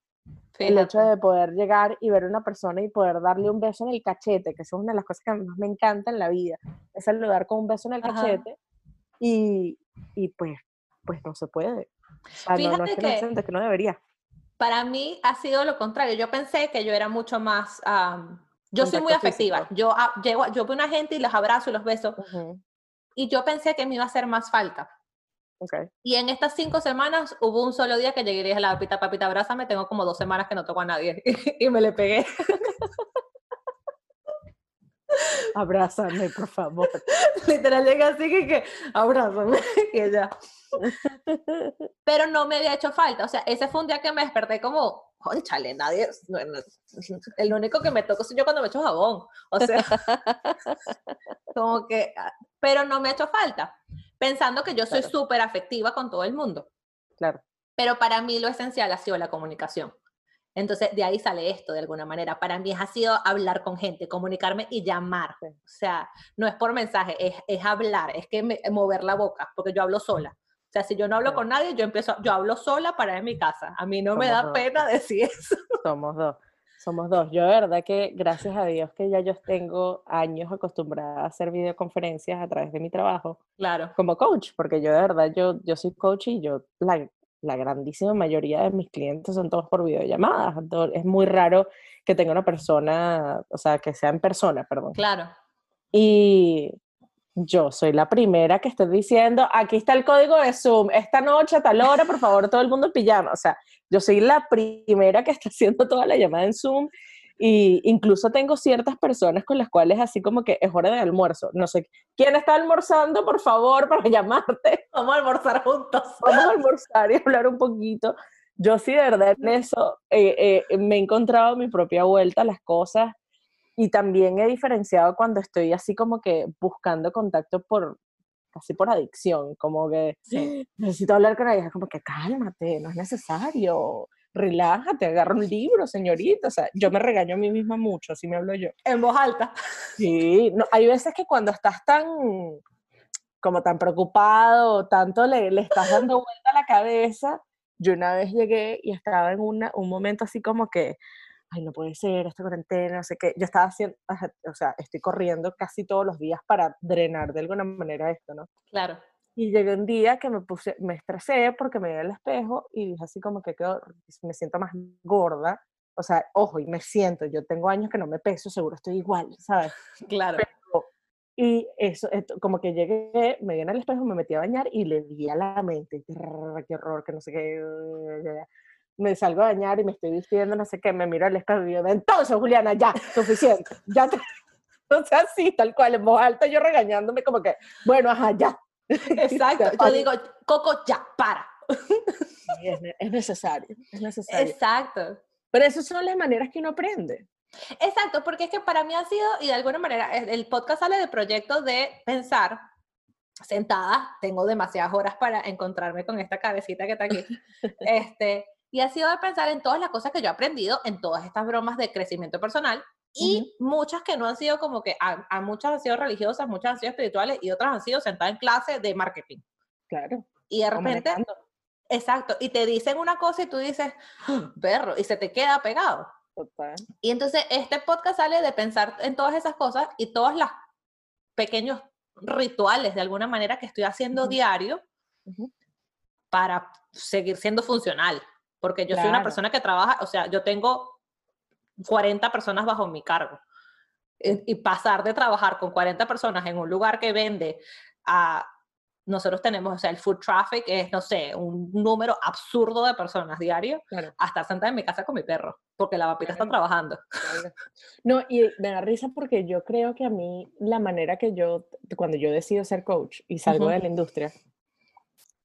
El hecho de poder llegar y ver a una persona y poder darle un beso en el cachete, que eso es una de las cosas que más me encanta en la vida, es saludar con un beso en el cachete y, y, pues, pues no se puede. no, es que, que, no debería. Para mí ha sido lo contrario. Yo pensé que yo era mucho más... yo soy muy afectiva. Yo, llego, yo veo a una gente y los abrazo y los beso. Y yo pensé que me iba a hacer más falta. Y en estas cinco semanas hubo un solo día que llegué y dije, la papita, papita, abrázame, tengo como dos semanas que no toco a nadie. <laughs> y me le pegué. Abrázame, por favor. <laughs> Literal llegué así que, que abrázame. <laughs> y ya. <laughs> Pero no me había hecho falta. O sea, ese fue un día que me desperté como, oye, chale, nadie, el único que me toco soy yo cuando me echo jabón. O sea, como que, ah, pero no me ha hecho falta pensando que yo soy súper afectiva con todo el mundo. Claro. Pero para mí lo esencial ha sido la comunicación. Entonces, de ahí sale esto de alguna manera. Para mí ha sido hablar con gente, comunicarme y llamar. O sea, no es por mensaje, es, es hablar, es que mover la boca, porque yo hablo sola. O sea, si yo no hablo con nadie, yo empiezo, yo hablo sola para en mi casa. A mí no me da pena <laughs> decir eso. Somos dos. Somos dos. Yo de verdad que gracias a Dios que ya yo tengo años acostumbrada a hacer videoconferencias a través de mi trabajo. Claro. Como coach, porque yo de verdad, yo, yo soy coach y yo, la, la grandísima mayoría de mis clientes son todos por videollamadas. es muy raro que tenga una persona, o sea, que sea en persona, perdón. Claro. Y yo soy la primera que estoy diciendo, aquí está el código de Zoom, esta noche a tal hora, por favor, todo el mundo en pijama. O sea, yo soy la primera que está <laughs> haciendo toda la llamada en Zoom y incluso tengo ciertas personas con las cuales así como que es hora de almuerzo. No sé, ¿quién está almorzando, por favor, <laughs> para llamarte? Vamos a almorzar juntos. <laughs> Vamos a almorzar y hablar un poquito. Yo sí, de verdad, en eso eh, eh, me he encontrado mi propia vuelta a las cosas y también he diferenciado cuando estoy así como que buscando contacto por, casi por adicción, como que <gasps> necesito hablar con ella, como que cálmate, no es necesario, relájate, agarra un libro, señorita, o sea, yo me regaño a mí misma mucho, así me hablo yo. En voz alta. Sí, no, hay veces que cuando estás tan, como tan preocupado, tanto le, le estás dando vuelta a la cabeza, yo una vez llegué y estaba en una, un momento así como que, ay, no puede ser, esta cuarentena, no sé qué. Yo estaba haciendo, o sea, estoy corriendo casi todos los días para drenar de alguna manera esto, ¿no? Claro. Y llegué un día que me puse, me estresé porque me vi al espejo y dije así como que quedo, me siento más gorda. O sea, ojo, y me siento, yo tengo años que no me peso, seguro estoy igual, ¿sabes? <laughs> Claro. y eso, como que llegué, me vi en el espejo, me metí a bañar y le di a la mente, qué horror, que no sé qué me salgo a bañar y me estoy vistiendo, no sé qué, me miro al espejo y digo, entonces Juliana, ya, suficiente, ya te... <laughs> O sea, así, tal cual, en voz alta, yo regañándome como que, bueno, ajá, ya. Exacto, yo digo, Coco, ya, para. es, necesario, es necesario. Exacto. Pero esas son las maneras que uno aprende. Exacto, porque es que para mí ha sido, y de alguna manera, el podcast sale de proyecto de pensar sentada, tengo demasiadas horas para encontrarme con esta cabecita que está aquí, <laughs> este, y ha sido de pensar en todas las cosas que yo he aprendido en todas estas bromas de crecimiento personal y muchas que no han sido como que, a, muchas han sido religiosas, muchas han sido espirituales y otras han sido sentadas en clase de marketing. Claro. Y de repente, exacto, y te dicen una cosa y tú dices, ¡Ah, perro, y se te queda pegado. Total. Y entonces este podcast sale de pensar en todas esas cosas y todos los pequeños rituales de alguna manera que estoy haciendo diario para seguir siendo funcional porque yo soy una persona que trabaja, o sea, yo tengo 40 personas bajo mi cargo. Y pasar de trabajar con 40 personas en un lugar que vende a nosotros tenemos, o sea, el food traffic es, no sé, un número absurdo de personas diario, a estar sentada en mi casa con mi perro, porque la papita está trabajando. No, y me da risa porque yo creo que a mí la manera que yo, cuando yo decido ser coach y salgo de la industria,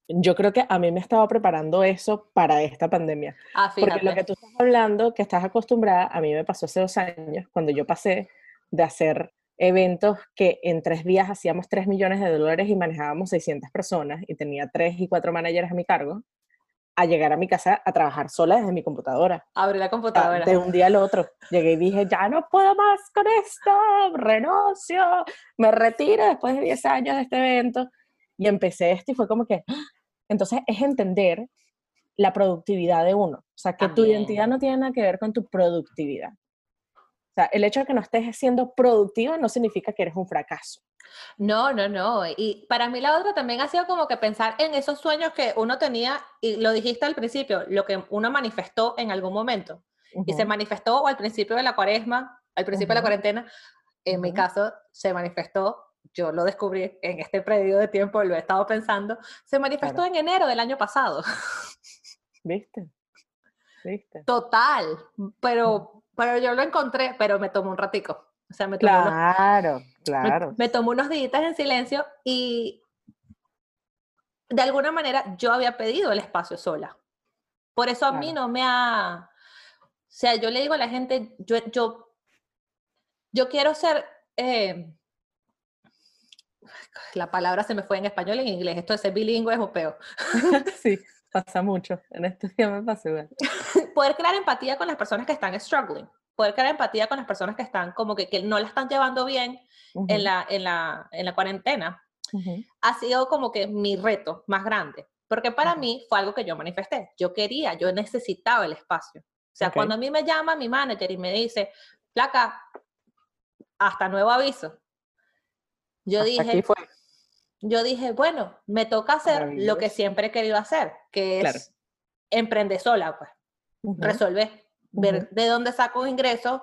yo creo que a mí me estaba preparando eso para esta pandemia. Ah, Porque lo que tú estás hablando, que estás acostumbrada, a mí me pasó hace dos años, cuando yo pasé de hacer eventos que en tres días hacíamos 3 millones de dólares y manejábamos 600 personas y tenía tres y cuatro managers a mi cargo, a llegar a mi casa a trabajar sola desde mi computadora. Abrí la computadora. De un día al otro. Llegué y dije, ya no puedo más con esto, renuncio, me retiro después de 10 años de este evento. Y empecé esto y fue como que, ¡ah! entonces es entender la productividad de uno. O sea, que tu identidad no tiene nada que ver con tu productividad. O sea, el hecho de que no estés siendo productiva no significa que eres un fracaso. No, no, no. Y para mí la otra también ha sido como que pensar en esos sueños que uno tenía, y lo dijiste al principio, lo que uno manifestó en algún momento. Y se manifestó al principio de la cuaresma, al principio de la cuarentena. En mi caso, se manifestó, yo lo descubrí en este periodo de tiempo, lo he estado pensando, se manifestó en enero del año pasado. ¿Viste? ¿Viste? Total, pero, pero yo lo encontré, pero me tomó un ratico. O sea, me tomó claro, claro. Me, tomó unos días en silencio y de alguna manera yo había pedido el espacio sola. Por eso a mí no me ha... O sea, yo le digo a la gente, yo, yo, yo quiero ser... Eh, la palabra se me fue en español y en inglés. Esto de ser bilingüe es un peo. <laughs> sí, pasa mucho. En estos días me pasa igual. <laughs> Poder crear empatía con las personas que están struggling poder crear empatía con las personas que están como que, que no la están llevando bien en, la, en, la, en la cuarentena, ha sido como que mi reto más grande. Porque para mí fue algo que yo manifesté. Yo quería, yo necesitaba el espacio. O sea, cuando a mí me llama mi manager y me dice, placa, hasta nuevo aviso. Yo dije, yo dije, bueno, me toca hacer lo que siempre he querido hacer, que es emprender sola, pues, resolver ver de dónde saco ingresos.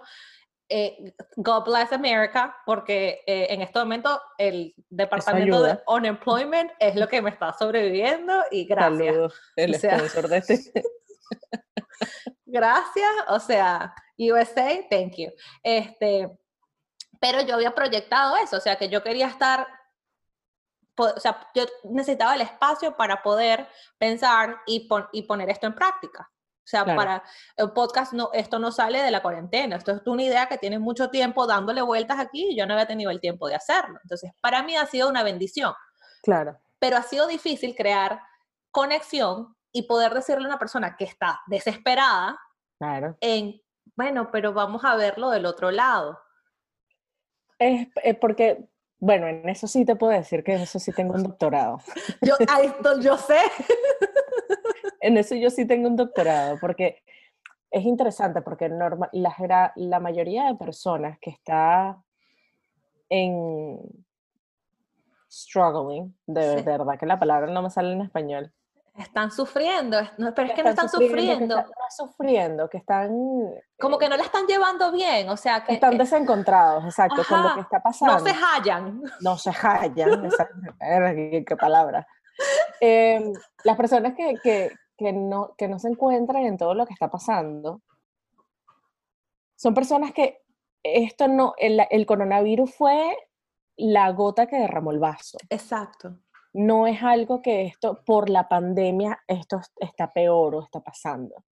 Eh, God bless America, porque eh, en este momento el departamento de unemployment es lo que me está sobreviviendo y gracias. Saludos, el sponsor de este. <laughs> gracias, o sea, USA, thank you. Este, pero yo había proyectado eso, o sea, que yo quería estar, o sea, yo necesitaba el espacio para poder pensar y, y poner esto en práctica. O sea, para el podcast, no, esto no sale de la cuarentena, esto es una idea que tiene mucho tiempo dándole vueltas aquí y yo no había tenido el tiempo de hacerlo. Entonces, para mí ha sido una bendición. Claro. Pero ha sido difícil crear conexión y poder decirle a una persona que está desesperada claro. en, bueno, pero vamos a verlo del otro lado. Es, porque, bueno, en eso sí te puedo decir que en eso sí tengo un doctorado. yo, yo sé. <laughs> en eso yo sí tengo un doctorado, porque es interesante, porque normal, la, la mayoría de personas que está en struggling, de verdad que la palabra no me sale en español. Están sufriendo, pero es que, no están sufriendo. no están sufriendo, que están... Como que no la están llevando bien, o sea que... Están desencontrados, exacto, con lo que está pasando. No se hallan. No se hallan, <laughs> qué palabra. Em, las personas que, que, que no, que no se encuentran en todo lo que está pasando, son personas que esto no, el, el coronavirus fue la gota que derramó el vaso. Exacto. No es algo que esto, por la pandemia, esto está peor o está pasando.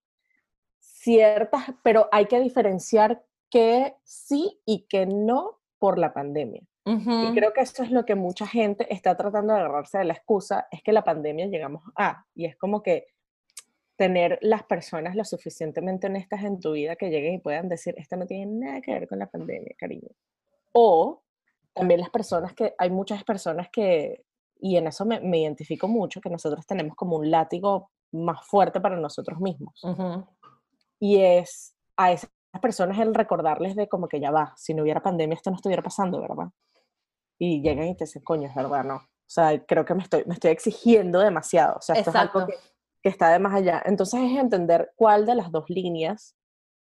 Ciertas, pero hay que diferenciar que sí y que no por la pandemia. Y creo que eso es lo que mucha gente está tratando de agarrarse de la excusa, es que la pandemia llegamos a, y es como que tener las personas lo suficientemente honestas en tu vida que lleguen y puedan decir, esto no tiene nada que ver con la pandemia, cariño. O también las personas que, hay muchas personas que, y en eso me, identifico mucho, que nosotros tenemos como un látigo más fuerte para nosotros mismos. Y es a esas personas el recordarles de como que ya va, si no hubiera pandemia esto no estuviera pasando, ¿verdad? Y llegan y te dicen, coño, es verdad, no. O sea, creo que me estoy, me estoy exigiendo demasiado. O sea, esto es algo que que está de más allá. Entonces es entender cuál de las dos líneas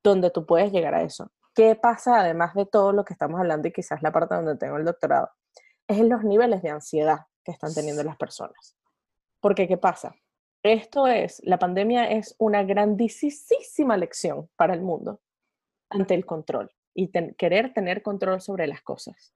donde tú puedes llegar a eso. ¿Qué pasa además de todo lo que estamos hablando y quizás la parte donde tengo el doctorado? Es en los niveles de ansiedad que están teniendo las personas. Porque ¿qué pasa? Esto es, la pandemia es una grandísima lección para el mundo ante el control y querer tener control sobre las cosas.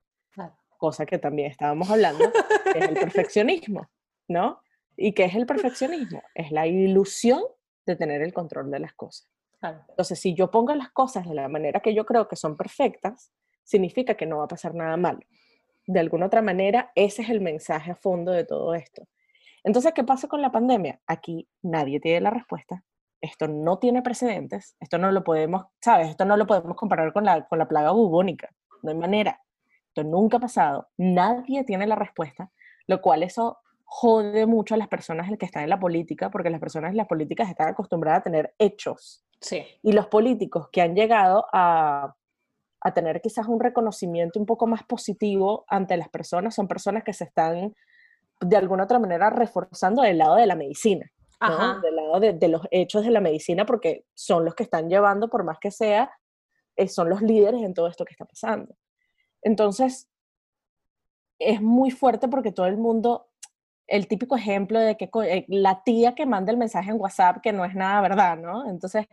Cosa que también estábamos hablando, que es el perfeccionismo, ¿no? ¿Y qué es el perfeccionismo? Es la ilusión de tener el control de las cosas. Entonces, si yo pongo las cosas de la manera que yo creo que son perfectas, significa que no va a pasar nada malo. De alguna otra manera, ese es el mensaje a fondo de todo esto. Entonces, ¿qué pasa con la pandemia? Aquí nadie tiene la respuesta. Esto no tiene precedentes. Esto no lo podemos, ¿sabes? Esto no lo podemos comparar con la, con la plaga bubónica. No hay manera. Esto nunca ha pasado. Nadie tiene la respuesta, lo cual eso jode mucho a las personas que están en la política, porque las personas en las políticas están acostumbradas a tener hechos. Sí. Y los políticos que han llegado a, a tener quizás un reconocimiento un poco más positivo ante las personas son personas que se están de alguna otra manera reforzando del lado de la medicina, ¿no? del lado de, de, los hechos de la medicina, porque son los que están llevando, por más que sea, eh, son los líderes en todo esto que está pasando. Entonces, es muy fuerte porque todo el mundo el típico ejemplo de que eh, la tía que manda el mensaje en WhatsApp que no es nada verdad, ¿no? Entonces,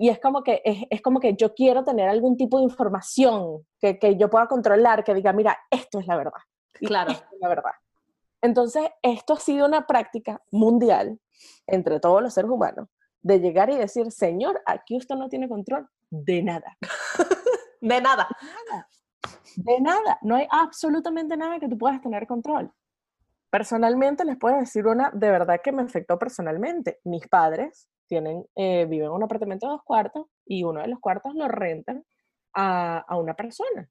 y es como que, es, es como que yo quiero tener algún tipo de información que, que, yo pueda controlar, que diga, mira, esto es la verdad. Claro. Esto es la verdad. Entonces, esto ha sido una práctica mundial entre todos los seres humanos, de llegar y decir, señor, aquí usted no tiene control de nada. de <laughs> nada. De nada. De nada. No hay absolutamente nada que tú puedas tener control. Personalmente les puedo decir una de verdad que me afectó personalmente. Mis padres tienen, eh, viven en un apartamento de dos cuartos y uno de los cuartos lo rentan a, a, una persona.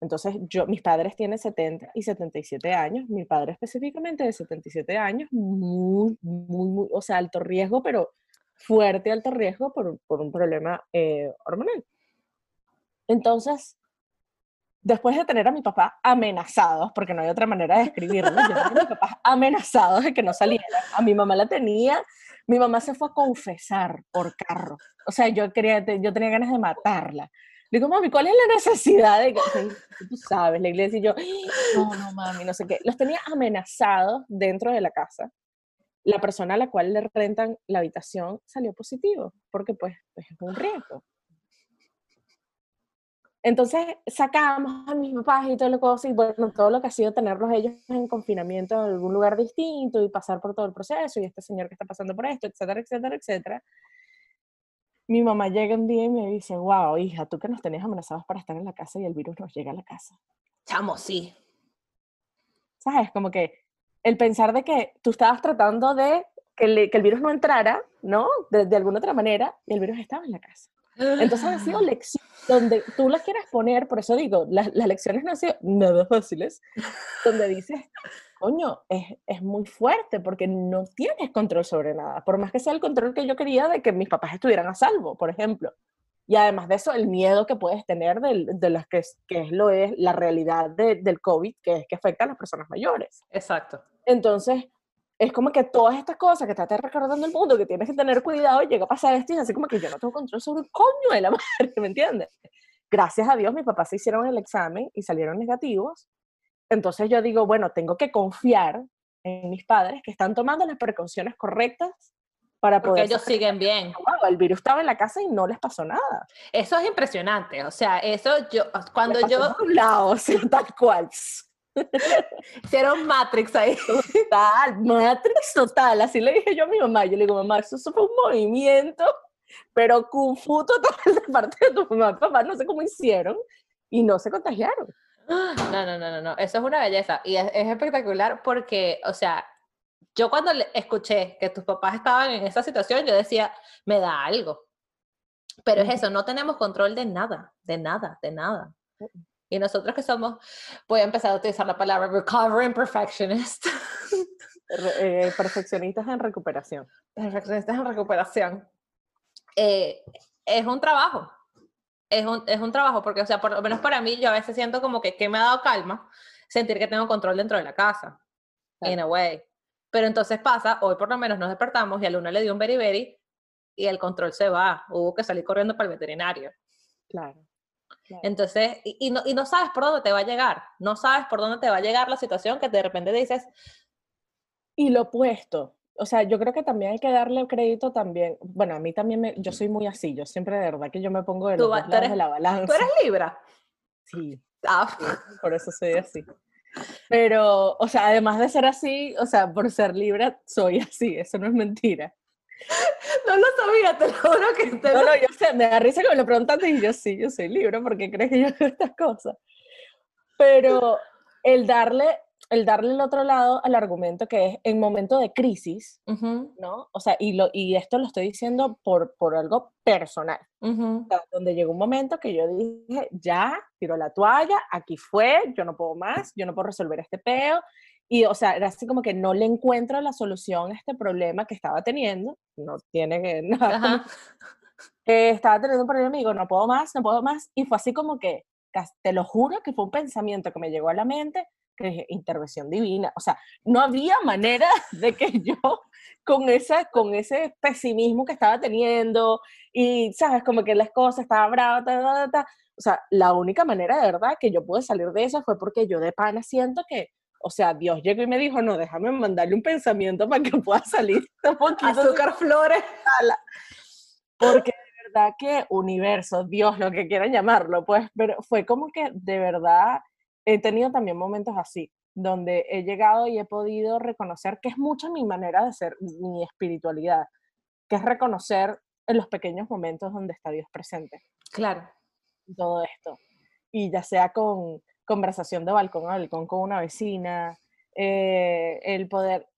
Entonces, yo, mis padres tienen 70 y 77 años, mi padre específicamente de 77 años, muy, muy, muy, o sea, alto riesgo, pero fuerte alto riesgo por, por un problema eh, hormonal. Entonces, después de tener a mi papá amenazados, porque no hay otra manera de escribirlo, yo tenía a mi <laughs> papá amenazados de que no saliera. A mi mamá la tenía, mi mamá se fue a confesar por carro. O sea, yo, quería, yo tenía ganas de matarla. Le digo, mami, ¿cuál es la necesidad de que tú sabes, la iglesia y yo, no, no, mami, no sé qué. Los tenía amenazados dentro de la casa. La persona a la cual le rentan la habitación salió positivo, porque pues, pues es un riesgo. Entonces sacamos a mis papás y todo lo que, y bueno, todo lo que ha sido tenerlos ellos en confinamiento en algún lugar distinto y pasar por todo el proceso y este señor que está pasando por esto, etcétera, etcétera, etcétera. Mi mamá llega un día y me dice, wow, hija, tú que nos tenías amenazados para estar en la casa y el virus nos llega a la casa. Chamo, sí. ¿Sabes? Como que el pensar de que tú estabas tratando de que, le, que el virus no entrara, ¿no? De, de alguna otra manera, y el virus estaba en la casa. Entonces han sido lecciones donde tú las quieras poner, por eso digo, las, las lecciones no han sido nada fáciles, donde dices, coño, es, es, muy fuerte porque no tienes control sobre nada, por más que sea el control que yo quería de que mis papás estuvieran a salvo, por ejemplo. Y además de eso, el miedo que puedes tener de, de las que, que es lo es la realidad de, del COVID, que es que afecta a las personas mayores. Exacto. Entonces, es como que todas estas cosas que te está recordando el mundo, que tienes que tener cuidado, llega a pasar esto y es así como que yo no tengo control sobre un coño de la <laughs> madre, ¿me entiendes? Gracias a Dios, mis papás se hicieron el examen y salieron negativos. Entonces yo digo, bueno, tengo que confiar en mis padres que están tomando las precauciones correctas para Porque ellos siguen bien. El virus estaba en la casa y no les pasó nada. Eso es impresionante. O sea, eso yo, cuando yo... Lado, <laughs> o sea, tal cual. Hicieron Matrix ahí. Total, Matrix total. Así le dije yo a mi mamá. Yo le digo, mamá, eso fue un movimiento, pero Kung Fu total <laughs> de parte de tu mamá papá. No sé cómo hicieron y no se contagiaron. No, no, no, no, no. Eso es una belleza. Y es, es espectacular porque, o sea, yo cuando escuché que tus papás estaban en esa situación, yo decía, me da algo. Pero es eso, no tenemos control de nada, de nada, de nada. Y nosotros que somos, voy a empezar a utilizar la palabra recovering perfectionist. <laughs> Eh, perfeccionistas en recuperación. Perfeccionistas en recuperación. Eh, es un trabajo. Es un, es un trabajo, porque, o sea, por lo menos para mí, yo a veces siento como que, que me ha dado calma sentir que tengo control dentro de la casa. Claro. In a way. Pero entonces pasa, hoy por lo menos nos despertamos y a Luna le dio un beriberi y el control se va. Hubo que salir corriendo para el veterinario. Claro. Claro. Entonces, y, y, no, y, no, sabes por dónde te va a llegar, no sabes por dónde te va a llegar la situación que de repente dices. Y lo opuesto, o sea, yo creo que también hay que darle crédito también, bueno, a mí también, me, yo soy muy así, yo siempre de verdad que yo me pongo de los dos lados de la balanza. ¿Tú eres Libra? Sí. Ah. Por eso soy así. Pero, o sea, además de ser así, o sea, por ser Libra, soy así, eso no es mentira. No lo sabía, te lo juro que te No, no, yo sé, me da risa que me lo preguntaste y yo sí, yo soy libre porque crees que yo hago estas cosas. Pero el darle, el darle el otro lado al argumento que es en momento de crisis, ¿no? O sea, y, lo, y esto lo estoy diciendo por, por algo personal. o sea, donde llegó un momento que yo dije, ya, tiro la toalla, aquí fue, yo no puedo más, yo no puedo resolver este peo. Y, o sea, era así como que no le encuentro la solución a este problema que estaba teniendo. No tiene que <laughs> nada. <laughs> estaba teniendo un problema y digo, no puedo más, no puedo más. Y fue así como que, te lo juro que fue un pensamiento que me llegó a la mente, que intervención divina. O sea, no había manera <laughs> de que yo, con, esa, con ese pesimismo que estaba teniendo, y, ¿sabes? Como que las cosas estaban bravas, ta, ta, ta, o sea, la única manera de verdad que yo pude salir de eso fue porque yo de pana siento que o sea, Dios llegó y me dijo, no, déjame mandarle un pensamiento para que pueda salir <laughs> un poquito. Azúcar flores. Porque de verdad que universo, Dios, lo que quieran llamarlo, pues, pero fue como que de verdad he tenido también momentos así, donde he llegado y he podido reconocer que es mucho mi manera de ser, mi espiritualidad, que es reconocer en los pequeños momentos donde está Dios presente. Claro. Todo esto. Y ya sea con conversación de balcón a balcón con una vecina, eh, el poder,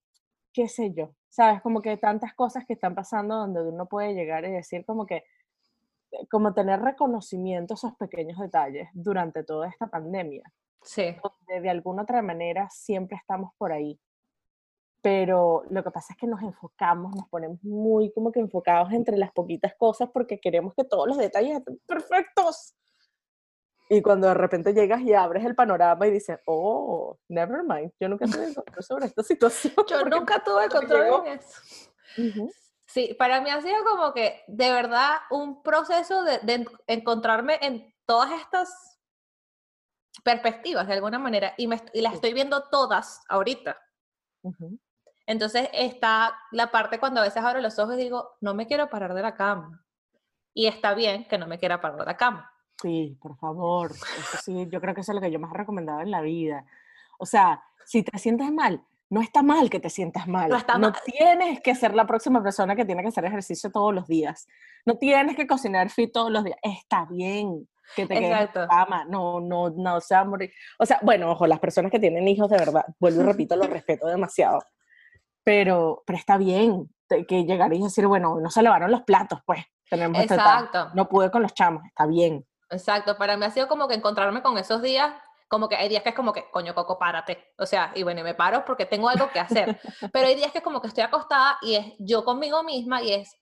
qué sé yo, sabes, como que tantas cosas que están pasando donde uno puede llegar y decir como que, eh, como tener reconocimiento a esos pequeños detalles durante toda esta pandemia. Sí. Donde de alguna otra manera siempre estamos por ahí. Pero lo que pasa es que nos enfocamos, nos ponemos muy como que enfocados entre las poquitas cosas porque queremos que todos los detalles estén perfectos. Y cuando de repente llegas y abres el panorama y dices, oh, never mind, yo nunca tuve control sobre esta <laughs> situación. <laughs> Yo nunca tuve control en eso. Sí, para mí ha sido como que de verdad un proceso de, encontrarme en todas estas perspectivas de alguna manera y, me, y las estoy viendo todas ahorita. Entonces está la parte cuando a veces abro los ojos y digo, no me quiero parar de la cama. Y está bien que no me quiera parar de la cama Sí, por favor. sí, yo creo que eso es lo que yo más he recomendado en la vida. O sea, si te sientes mal, no está mal que te sientas mal. No, no tienes que ser la próxima persona que tiene que hacer ejercicio todos los días. No tienes que cocinar fit todos los días. Está bien que te quedes en cama. No, no, no, o sea, morir. O sea, bueno, ojo, las personas que tienen hijos de verdad, vuelvo y <laughs> repito, lo respeto demasiado. Pero, pero está bien que llegar y decir, bueno, no se lavaron los platos, pues tenemos este Exacto. no pude con los chamos, está bien. Exacto, para mí ha sido como que encontrarme con esos días, como que hay días que es como que, coño, Coco, párate. O sea, y bueno, y me paro porque tengo algo que hacer. <laughs> Pero hay días que es como que estoy acostada y es yo conmigo misma y es,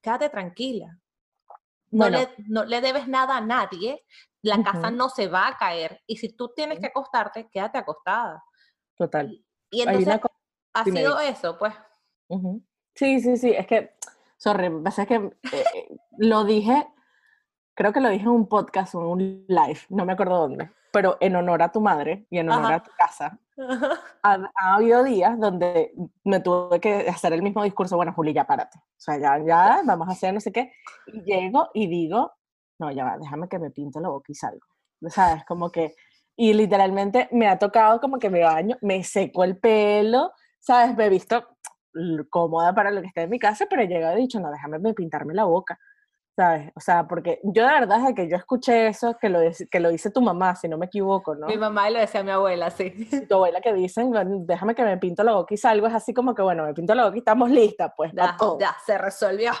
quédate tranquila. No, le, no le debes nada a nadie, la casa no se va a caer. Y si tú tienes que acostarte, quédate acostada. Total. Y, entonces ha sido eso, pues. Sí, sí, sí, es que, sorry, pasa que eh, eh, lo dije creo que lo dije en un podcast o en un live, no me acuerdo dónde, pero en honor a tu madre y en honor a tu casa, ha, habido días donde me tuve que hacer el mismo discurso, bueno, Juli, ya párate, o sea, ya, ya, vamos a hacer no sé qué, y llego y digo, no, ya va, déjame que me pinto la boca y salgo, ¿sabes? Como que, y literalmente me ha tocado como que me baño, me seco el pelo, ¿sabes? Me he visto cómoda para lo que está en mi casa, pero he llegado y dicho, no, déjame pintarme la boca. ¿Sabes? O sea, porque yo de verdad es que yo escuché eso, que lo, que lo dice tu mamá, si no me equivoco, ¿no? Mi mamá y lo decía mi abuela, sí. tu abuela que dicen, déjame que me pinto la boca y salgo, es así como que, bueno, me pinto la boca y estamos listas, pues. Ya, ya, se resolvió.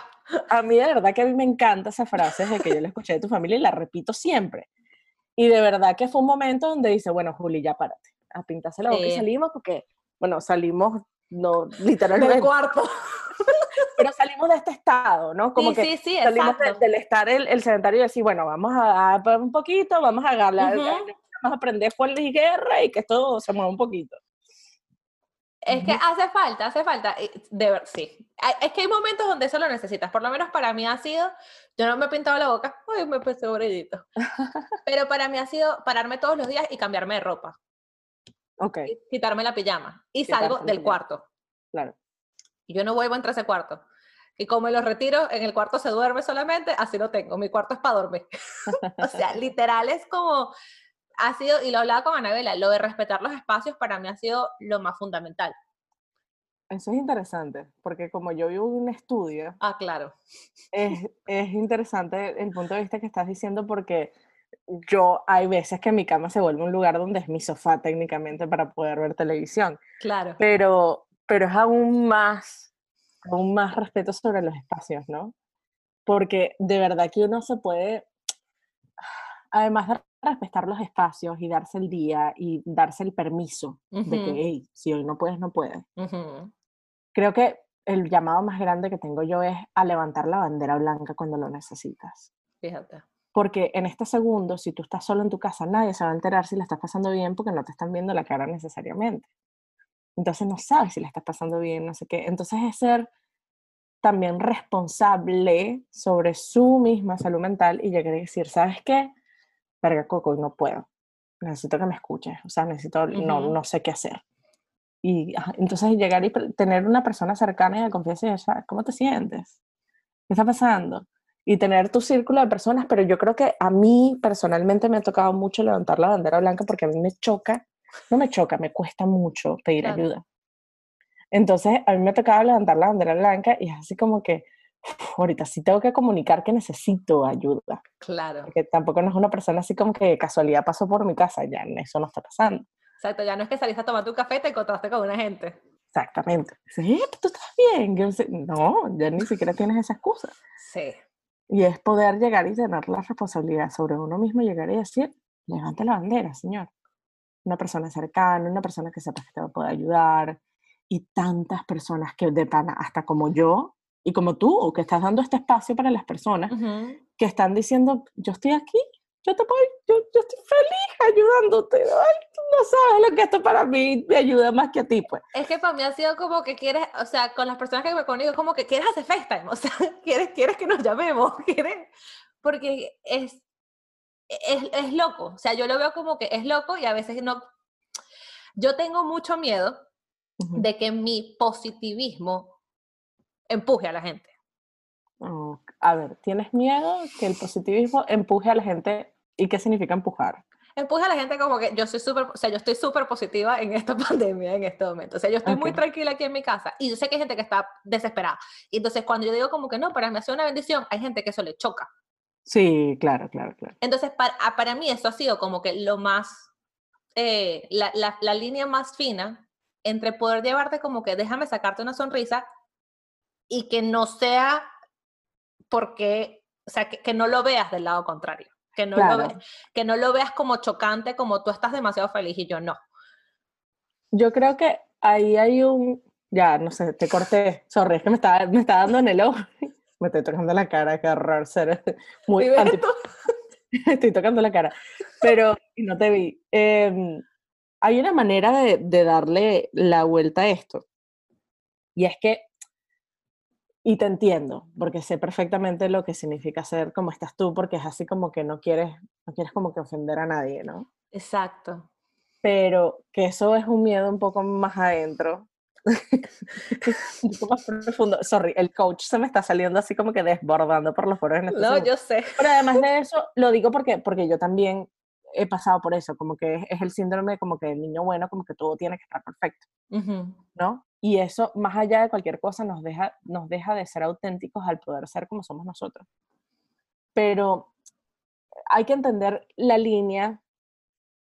A mí de verdad que a mí me encanta esa frase de que yo la escuché de tu familia y la repito siempre. Y de verdad que fue un momento donde dice, bueno, Juli, ya párate, a pintarse la boca y salimos porque, bueno, salimos, no, literalmente. Del cuarto <laughs> pero salimos de este estado, ¿no? Como que salimos del estar el, el, sedentario y decir, bueno, vamos a, un poquito, vamos a agarrar, vamos a aprender fuerza y guerra y que esto se mueva un poquito. Es que hace falta, hace falta, de ver, sí. Es que hay momentos donde eso lo necesitas, por lo menos para mí ha sido, yo no me he pintado la boca, <laughs> uy, me puse brillito. <laughs> Pero para mí ha sido pararme todos los días y cambiarme de ropa. Ok. quitarme la pijama y salgo del cuarto. Claro. Y yo no vuelvo entre ese cuarto. Y como me lo retiro, en el cuarto se duerme solamente, así lo tengo. Mi cuarto es para dormir. <laughs> o sea, literal es como, ha sido, y lo hablaba con Anabela, lo de respetar los espacios para mí ha sido lo más fundamental. Eso es interesante, porque como yo vivo un estudio. Ah, claro. Es, es interesante el punto de vista que estás diciendo, porque yo hay veces que mi cama se vuelve un lugar donde es mi sofá técnicamente para poder ver televisión. Claro. Pero, pero es aún más, aún más respeto sobre los espacios, ¿no? Porque de verdad que uno se puede, además de respetar los espacios y darse el día y darse el permiso de que, hey, si hoy no puedes, no puedes. Creo que el llamado más grande que tengo yo es a levantar la bandera blanca cuando lo necesitas. Fíjate. Porque en este segundo, si tú estás solo en tu casa, nadie se va a enterar si la estás pasando bien porque no te están viendo la cara necesariamente. Entonces no sabes si la estás pasando bien, no sé qué. Entonces es ser también responsable sobre su misma salud mental y llegar a decir, ¿sabes qué? Verga, Coco, no puedo. Necesito que me escuches. O sea, necesito, no, no sé qué hacer. Y entonces llegar y tener una persona cercana y de confianza y decir, ¿cómo te sientes? ¿Qué está pasando? y tener tu círculo de personas, pero yo creo que a mí personalmente me ha tocado mucho levantar la bandera blanca porque a mí me choca, no me choca, me cuesta mucho pedir ayuda. Entonces, a mí me ha tocado levantar la bandera blanca y es así como que, ahorita sí tengo que comunicar que necesito ayuda. Claro. Porque tampoco no es una persona así como que casualidad pasó por mi casa, ya eso no está pasando. Exacto, ya no es que saliste a tomar tu café y te encontraste con una gente. Exactamente. Sí, tú estás bien. No, ya ni siquiera tienes esa excusa. Sí. Y es poder llegar y tener la responsabilidad sobre uno mismo, llegar y decir, levante la bandera, señor. Una persona cercana, una persona que sepa que te poder ayudar. Y tantas personas que de pana, hasta como yo y como tú, que estás dando este espacio para las personas, que están diciendo, yo estoy aquí, yo te puedo, yo, yo estoy feliz ayudándote, no sabes lo que esto para mí me ayuda más que a ti, pues. Es que para mí ha sido como que quieres, o sea, con las personas que me conmigo, como que quieres hacer FaceTime, o sea, <laughs> quieres, quieres que nos llamemos, <laughs> quieres, porque es, es, es loco, o sea, yo lo veo como que es loco y a veces no, yo tengo mucho miedo de que mi positivismo empuje a la gente. A ver, ¿tienes miedo que el positivismo empuje a la gente ¿Y qué significa empujar? Empuja a la gente como que yo soy súper, o sea, yo estoy súper positiva en esta <laughs> pandemia en este momento. O sea, yo estoy muy tranquila aquí en mi casa y yo sé que hay gente que está desesperada. Y entonces cuando yo digo como que no, para mí ha sido una bendición, hay gente que eso le choca. Sí, claro, claro, claro. Entonces, para, ah, para mí eso ha sido como que lo más, eh, la, la, la, línea más fina entre poder llevarte como que déjame sacarte una sonrisa y que no sea porque, o sea, que, que no lo veas del lado contrario. Que no, lo que no lo veas como chocante, como tú estás demasiado feliz y yo no. Yo creo que ahí hay un, ya, no sé, te corté, sorry, es que me está, me está dando en el ojo, me estoy tocando la cara, qué horror ser <laughs> muy <laughs> estoy tocando la cara, pero <laughs> no te vi. Em, hay una manera de, de darle la vuelta a esto, y es que y te entiendo, porque sé perfectamente lo que significa ser como estás tú, porque es así como que no quieres, no quieres como que ofender a nadie, ¿no? Exacto. Pero que eso es un miedo un poco más adentro. <laughs> un poco más profundo. Sorry, el coach se me está saliendo así como que desbordando por los foros. En este no, yo sé. Pero además de <laughs> eso, lo digo porque, porque yo también he pasado por eso, como que es, el síndrome como que el niño bueno, como que todo tiene que estar perfecto, ¿no? Y eso, más allá de cualquier cosa, nos deja, nos deja de ser auténticos al poder ser como somos nosotros. Pero hay que entender la línea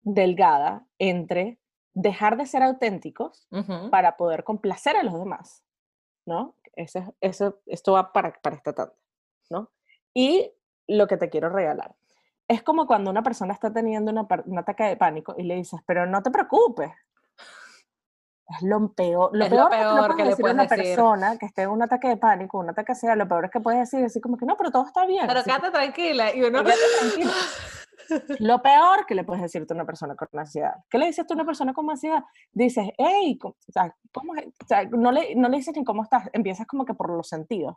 delgada entre dejar de ser auténticos para poder complacer a los demás, ¿no? Eso, eso, esto va para, para esta tanda, ¿no? Y lo que te quiero regalar. Es como cuando una persona está teniendo una, un ataque de pánico y le dices, pero no te preocupes, es lo peor. Lo peor, que, le puedes decir a una persona que esté en un ataque de pánico, un ataque sea, lo peor es que puedes decir, así como que no, pero todo está bien. Pero quédate tranquila. Y uno... tranquila. <laughs> lo peor que le puedes decirte a una persona con ansiedad. ¿Qué le dices tú a una persona con ansiedad? Dices, hey, o sea, ¿cómo o sea, no, le, no le dices ni cómo estás, empiezas como que por los sentidos.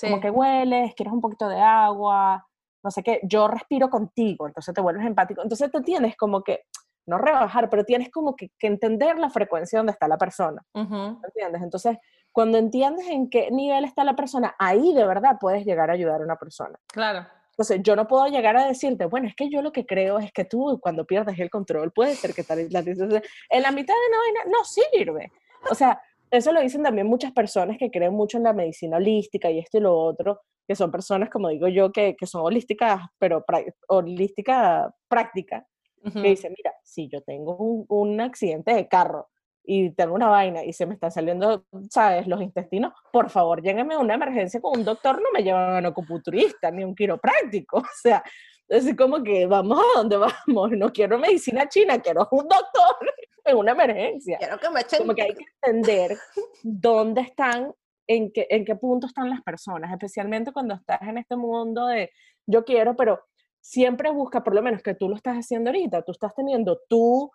Como que hueles, quieres un poquito de agua, no sé qué, yo respiro contigo, entonces te vuelves empático. Entonces te tienes como que no rebajar, pero tienes como que, entender la frecuencia donde está la persona. ¿Entiendes? Entonces, cuando entiendes en qué nivel está la persona, ahí de verdad puedes llegar a ayudar a una persona. Claro. Entonces, yo no puedo llegar a decirte, bueno, es que yo lo que creo es que tú cuando pierdes el control, puede ser que tal, en la mitad de una vaina no sirve. O sea, eso lo dicen también muchas personas que creen mucho en la medicina holística y esto y lo otro, que son personas, como digo yo, que, que son holísticas, pero holística práctica, que dicen, mira, si yo tengo un, un, accidente de carro y tengo una vaina y se me están saliendo, ¿sabes?, los intestinos, por favor, lléguenme a una emergencia con un doctor, no me llevan a un acupunturista ni un quiropráctico, <laughs> o sea, es como que vamos a donde vamos, no quiero medicina china, quiero un doctor <laughs> en una emergencia. Quiero que me echen... Como que hay que <laughs> entender dónde están, en qué, en qué punto están las personas, especialmente cuando estás en este mundo de yo quiero, pero siempre busca, por lo menos que tú lo estás haciendo ahorita, tú estás teniendo tú,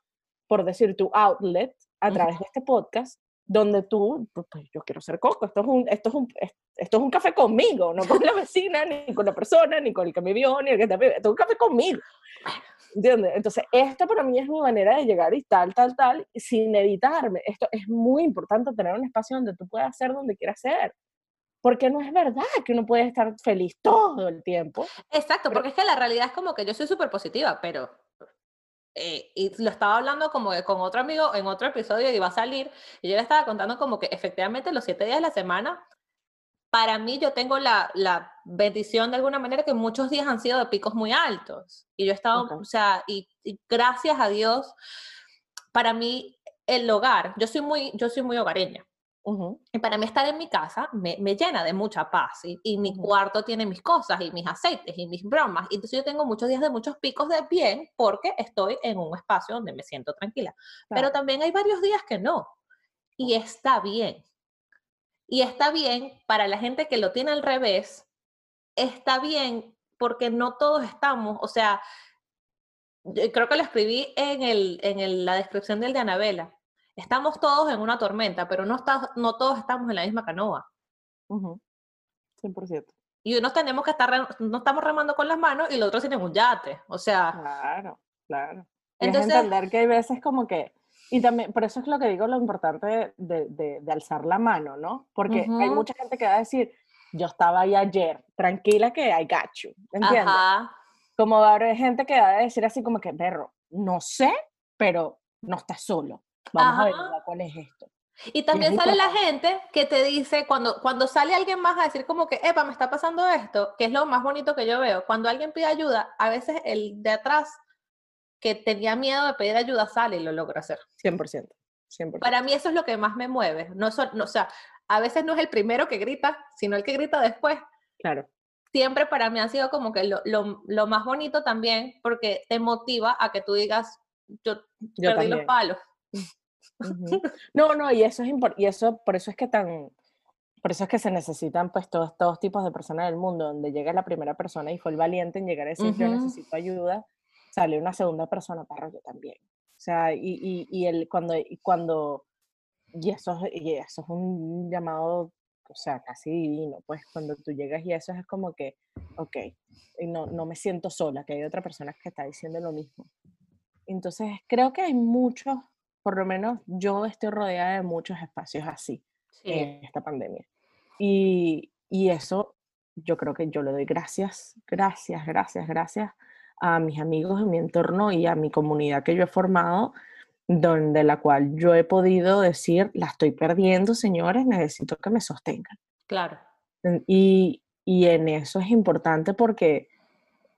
por decir, tu outlet a través de este podcast, donde tú, pues, pues, yo quiero ser coco, esto es, un, esto, es un, esto es un café conmigo, no con la vecina, ni con la persona, ni con el que me vio, ni el que está esto es un café conmigo. ¿Entiendes? Entonces, esto para mí es mi manera de llegar y tal, tal, tal, sin editarme. Esto es muy importante tener un espacio donde tú puedas hacer donde quieras ser. Porque no es verdad que uno puede estar feliz todo el tiempo. Exacto, porque es que la realidad es como que yo soy súper positiva, pero eh, y lo estaba hablando como que con otro amigo en otro episodio y iba a salir, y yo le estaba contando como que efectivamente los siete días de la semana, para mí yo tengo la, la bendición de alguna manera que muchos días han sido de picos muy altos. Y yo he estado, o sea, y, gracias a Dios, para mí el hogar, yo soy muy, yo soy muy hogareña. Y para mí estar en mi casa me, me llena de mucha paz y, y mi cuarto tiene mis cosas y mis aceites y mis bromas. Y entonces yo tengo muchos días de muchos picos de bien porque estoy en un espacio donde me siento tranquila. Pero también hay varios días que no. Y está bien. Y está bien para la gente que lo tiene al revés. Está bien porque no todos estamos, o sea, creo que lo escribí en, el, en la descripción del de Anabela estamos todos en una tormenta, pero no, está, no todos estamos en la misma canoa. 100%. Y unos tenemos que estar, no estamos remando con las manos y los otros tienen un yate, o sea. Claro, claro. Entonces, entender que hay veces como que, y también, por eso es lo que digo, lo importante de, de, alzar la mano, ¿no? Porque hay mucha gente que va a decir, yo estaba ahí ayer, tranquila que I got you, ¿entiendes? Ajá. Como va a haber gente que va a decir así como que, perro, no sé, pero no estás solo. Vamos a ver cuál es esto. Y también sale la gente que te dice, cuando, cuando sale alguien más a decir como que, epa, me está pasando esto, que es lo más bonito que yo veo, cuando alguien pide ayuda, a veces el de atrás que tenía miedo de pedir ayuda sale y lo logra hacer. 100%. 100%. Para mí eso es lo que más me mueve. No, no, o sea, a veces no es el primero que grita, sino el que grita después. Claro. Siempre para mí ha sido como que lo, lo, lo más bonito también, porque te motiva a que tú digas, yo, yo perdí los palos. <laughs> No, no, y eso es y eso, por eso es que tan, por eso es que se necesitan pues todos, todos tipos de personas del mundo, donde llega la primera persona y fue el valiente en llegar a decir yo necesito ayuda, sale una segunda persona, para yo también. O sea, y, y, y el, cuando, y cuando, y eso, y eso es un llamado, o sea, casi divino, pues cuando tú llegas y eso es como que, ok, no, no me siento sola, que hay otra persona que está diciendo lo mismo. Entonces, creo que hay muchos por lo menos yo estoy rodeada de muchos espacios así en esta pandemia. Y, y, eso yo creo que yo le doy gracias, gracias, gracias, gracias a mis amigos en mi entorno y a mi comunidad que yo he formado, donde la cual yo he podido decir, la estoy perdiendo, señores, necesito que me sostengan. Claro. Y, y en eso es importante porque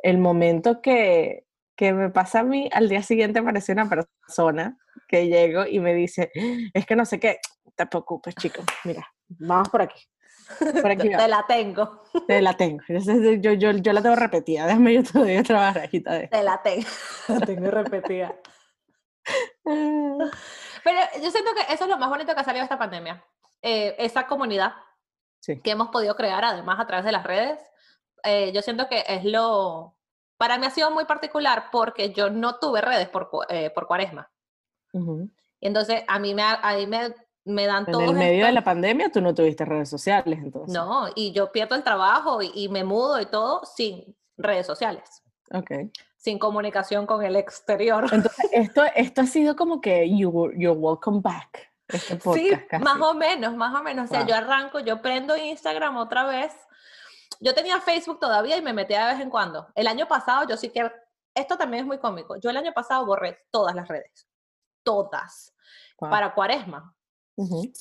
el momento que, que me pasa a mí, al día siguiente aparece una persona que llego y me dice, es que no sé qué, te preocupes, chico, mira, vamos por aquí. Por aquí <laughs> te la tengo. Te la tengo. <laughs> Yo, yo, yo la tengo repetida. Déjame yo todavía trabajar, agita. Te la tengo. <laughs> La tengo repetida. Pero yo siento que eso es lo más bonito que ha salido de esta pandemia. Eh, esa comunidad que hemos podido crear, además, a través de las redes. Eh, yo siento que es lo... Para mí ha sido muy particular porque yo no tuve redes por, eh, por cuaresma. Y entonces a mí me, a mí me, me dan todo. En el medio de la pandemia tú no tuviste redes sociales, entonces. No, y yo pierdo el trabajo y, me mudo y todo sin redes sociales. Ok. Sin comunicación con el exterior. <laughs> Entonces, esto, esto ha sido como que you, you're welcome back. Este sí, más o menos, más o menos. O sea, yo arranco, yo prendo Instagram otra vez. Yo tenía Facebook todavía y me metía de vez en cuando. El año pasado yo sí que, esto también es muy cómico, yo el año pasado borré todas las redes todas para cuaresma.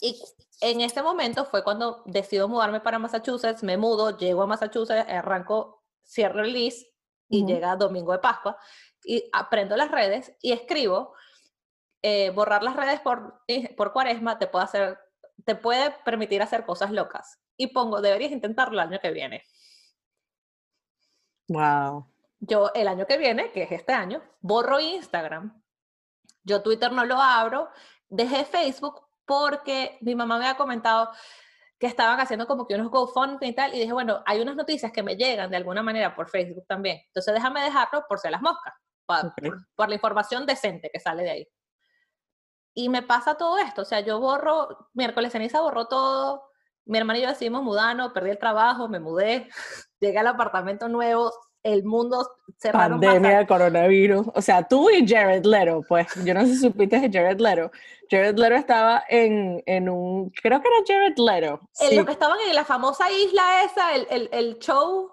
Y en este momento fue cuando decido mudarme para Massachusetts, me mudo, llego a Massachusetts, arranco, cierro el list y llega domingo de Pascua y aprendo las redes y escribo, eh, borrar las redes por, eh, por cuaresma te puede, hacer, te puede permitir hacer cosas locas. Y pongo, deberías intentarlo el año que viene. Wow. Yo el año que viene, que es este año, borro Instagram. Yo Twitter no lo abro, dejé Facebook porque mi mamá me ha comentado que estaban haciendo como que unos GoFundMe y tal, y dije, bueno, hay unas noticias que me llegan de alguna manera por Facebook también, entonces déjame dejarlo por si las moscas, por, la información decente que sale de ahí. Y me pasa todo esto, o sea, yo borro, miércoles ceniza borró todo, mi hermano y yo decidimos mudarnos, perdí el trabajo, me mudé, <laughs> llegué al apartamento nuevo, el mundo cerraron Pandemia de coronavirus. O sea, tú y Jared Leto, pues, yo no sé si supiste de Jared Leto. Jared Leto estaba en, en un, creo que era Jared Leto. En lo que estaban en la famosa isla esa, el, el, el show,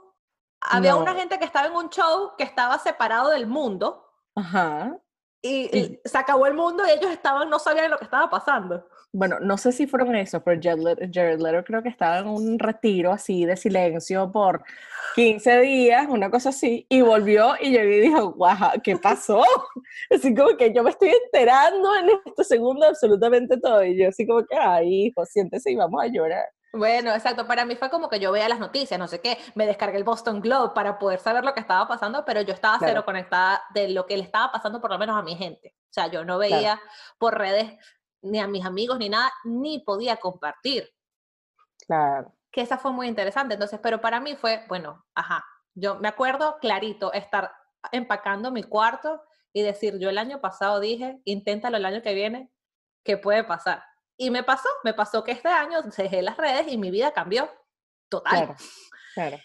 había una gente que estaba en un show que estaba separado del mundo. Ajá. Y, se acabó el mundo y ellos estaban, no sabían lo que estaba pasando. Bueno, no sé si fueron esos, pero Jared Leto, creo que estaba en un retiro así de silencio por 15 días, una cosa así, y volvió y yo y dijo, guau, ¿qué pasó? <laughs> Así como que yo me estoy enterando en este segundo absolutamente todo, y yo así como que, ay, hijo, siéntese y vamos a llorar. Bueno, exacto. Para mí fue como que yo veía las noticias, no sé qué, me descargué el Boston Globe para poder saber lo que estaba pasando, pero yo estaba cero conectada de lo que le estaba pasando por lo menos a mi gente. O sea, yo no veía por redes ni a mis amigos ni nada, ni podía compartir. Claro. Que esa fue muy interesante. Entonces, pero para mí fue, bueno, ajá, yo me acuerdo clarito estar empacando mi cuarto y decir, yo el año pasado dije, inténtalo el año que viene, ¿qué puede pasar? Y me pasó, me pasó que este año dejé las redes y mi vida cambió total. Claro,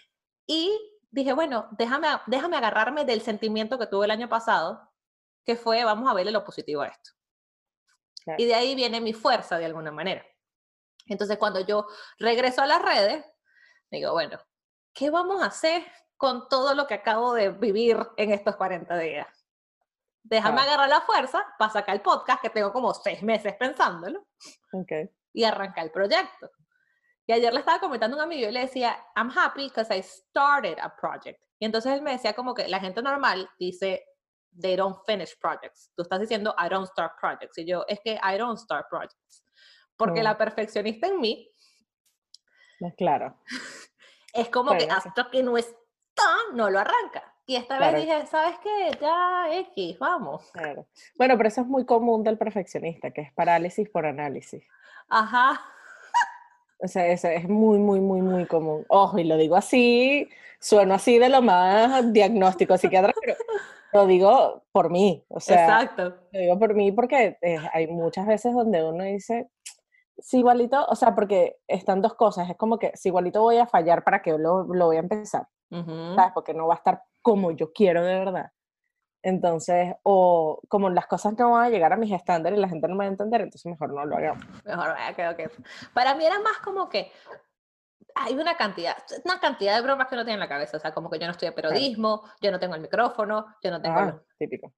Y dije, bueno, déjame, déjame agarrarme del sentimiento que tuve el año pasado, que fue, vamos a verle lo positivo a esto. Y de ahí viene mi fuerza de alguna manera. Entonces, cuando yo regreso a las redes, digo, bueno, ¿qué vamos a hacer con todo lo que acabo de vivir en estos 40 días? déjame agarrar la fuerza para sacar el podcast, que tengo como seis meses pensándolo, okay. y arrancar el proyecto. Y ayer le estaba comentando a un amigo y le decía, I'm happy because I started a project. Y entonces él me decía como que la gente normal dice, they don't finish projects. Tú estás diciendo, I don't start projects. Y yo, es que I don't start projects. Porque la mm. perfeccionista en mí... Claro. <laughs> Es como que hasta que no está, no lo arranca. Y esta vez dije, ¿sabes qué? Ya X, vamos. Bueno, pero eso es muy común del perfeccionista, que es parálisis por análisis. Ajá. O sea, eso es muy, muy, muy, muy común. Ojo, y lo digo así, sueno así de lo más diagnóstico psiquiatra, pero lo digo por mí. O sea, Exacto. Lo digo por mí porque eh, hay muchas veces donde uno dice, si igualito, o sea, porque están dos cosas, es como que si igualito voy a fallar para que lo, lo voy a empezar, ¿sabes? Porque no va a estar como yo quiero de verdad. Entonces, o como las cosas no van a llegar a mis estándares y la gente no me va a entender, entonces mejor no lo hagamos. Mejor, creo que para mí era más como que hay una cantidad, una cantidad de bromas que uno tiene en la cabeza, o sea, como que yo no estudio periodismo, yo no tengo el micrófono, yo no tengo... Ah, típico.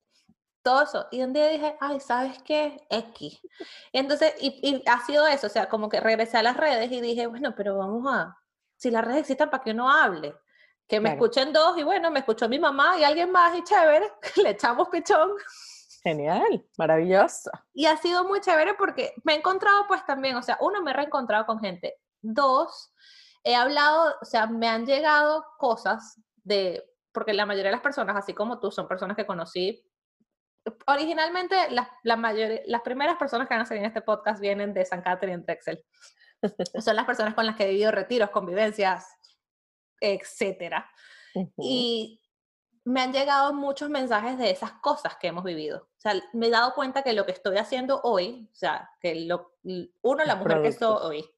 Todo eso. Y un día dije, ay, ¿sabes qué? X. Y entonces, y, y ha sido eso, o sea, como que regresé a las redes y dije, bueno, pero vamos a, si las redes existen, ¿para que uno hable? Que me escuchen dos y bueno, me escuchó mi mamá y alguien más y chévere, <laughs> le echamos pichón. Genial, maravilloso. Y ha sido muy chévere porque me he encontrado pues también, o sea, uno, me he reencontrado con gente. Dos, he hablado, o sea, me han llegado cosas de, porque la mayoría de las personas, así como tú, son personas que conocí. Originalmente, las, la mayoría, las primeras personas que van a salir en este podcast vienen de San Catherine Drexel. <laughs> son las personas con las que he vivido retiros, convivencias, etcétera. Y me han llegado muchos mensajes de esas cosas que hemos vivido. O sea, me he dado cuenta que lo que estoy haciendo hoy, o sea, que lo, uno, la mujer que soy hoy,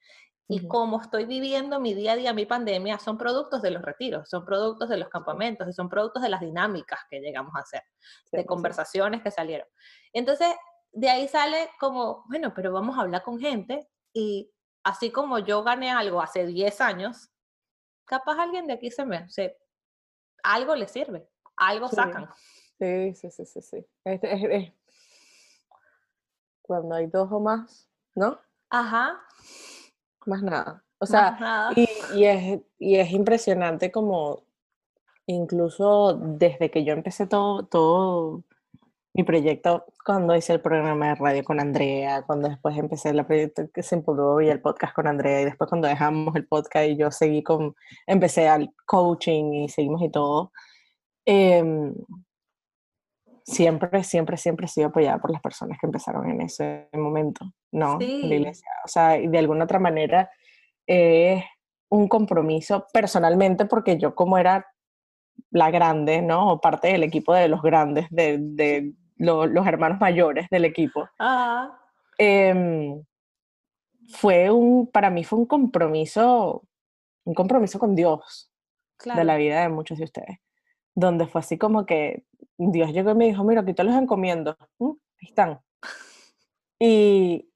y cómo estoy viviendo mi día a día, mi pandemia, son productos de los retiros, son productos de los campamentos y son productos de las dinámicas que llegamos a hacer, de conversaciones que salieron. Entonces, de ahí sale como, bueno, pero vamos a hablar con gente y así como yo gané algo hace 10 años, capaz alguien de aquí se me, algo le sirve, algo sacan. Sí, sí, sí, sí, Cuando hay dos o más, ¿no? Ajá. Más nada. O sea, y, y, es, y es impresionante como incluso desde que yo empecé todo, todo mi proyecto, cuando hice el programa de radio con Andrea, cuando después empecé el proyecto que se empujó y el podcast con Andrea, y después cuando dejamos el podcast y yo seguí con, empecé al coaching y seguimos y todo, em, siempre, siempre, siempre he sido apoyada por las personas que empezaron en ese momento, ¿no? Sí. la iglesia. O sea, de alguna otra manera es un compromiso personalmente porque yo como era la grande, ¿no? O parte del equipo de los grandes, de, de los hermanos mayores del equipo. Eh, fue un, para mí fue un compromiso, un compromiso con Dios de la vida de muchos de ustedes, donde fue así como que Dios llegó y me dijo, mira, aquí te los encomiendo, mm, ahí están. Y,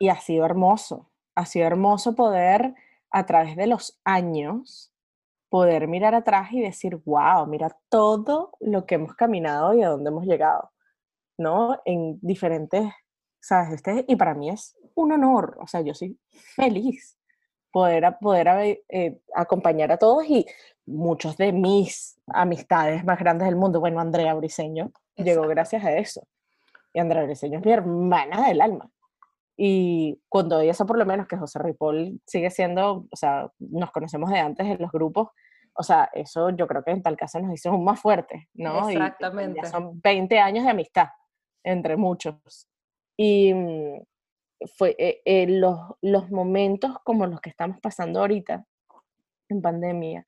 y ha sido hermoso, ha sido hermoso poder a través de los años poder mirar atrás y decir, wow, mira todo lo que hemos caminado y a dónde hemos llegado, ¿no? En diferentes, ¿sabes? Este, y para mí es un honor, o sea, yo soy feliz poder, poder eh, acompañar a todos y muchos de mis amistades más grandes del mundo, bueno, Andrea Briseño llegó gracias a eso. Y Andrea Briseño es mi hermana del alma. Y cuando eso por lo menos que José Ripoll sigue siendo, o sea, nos conocemos de antes en los grupos, o sea, eso yo creo que en tal caso nos hizo más fuertes, ¿no? Exactamente. Y, ya son 20 años de amistad entre muchos. Y mm, fue eh, eh, los, los momentos como los que estamos pasando ahorita en pandemia,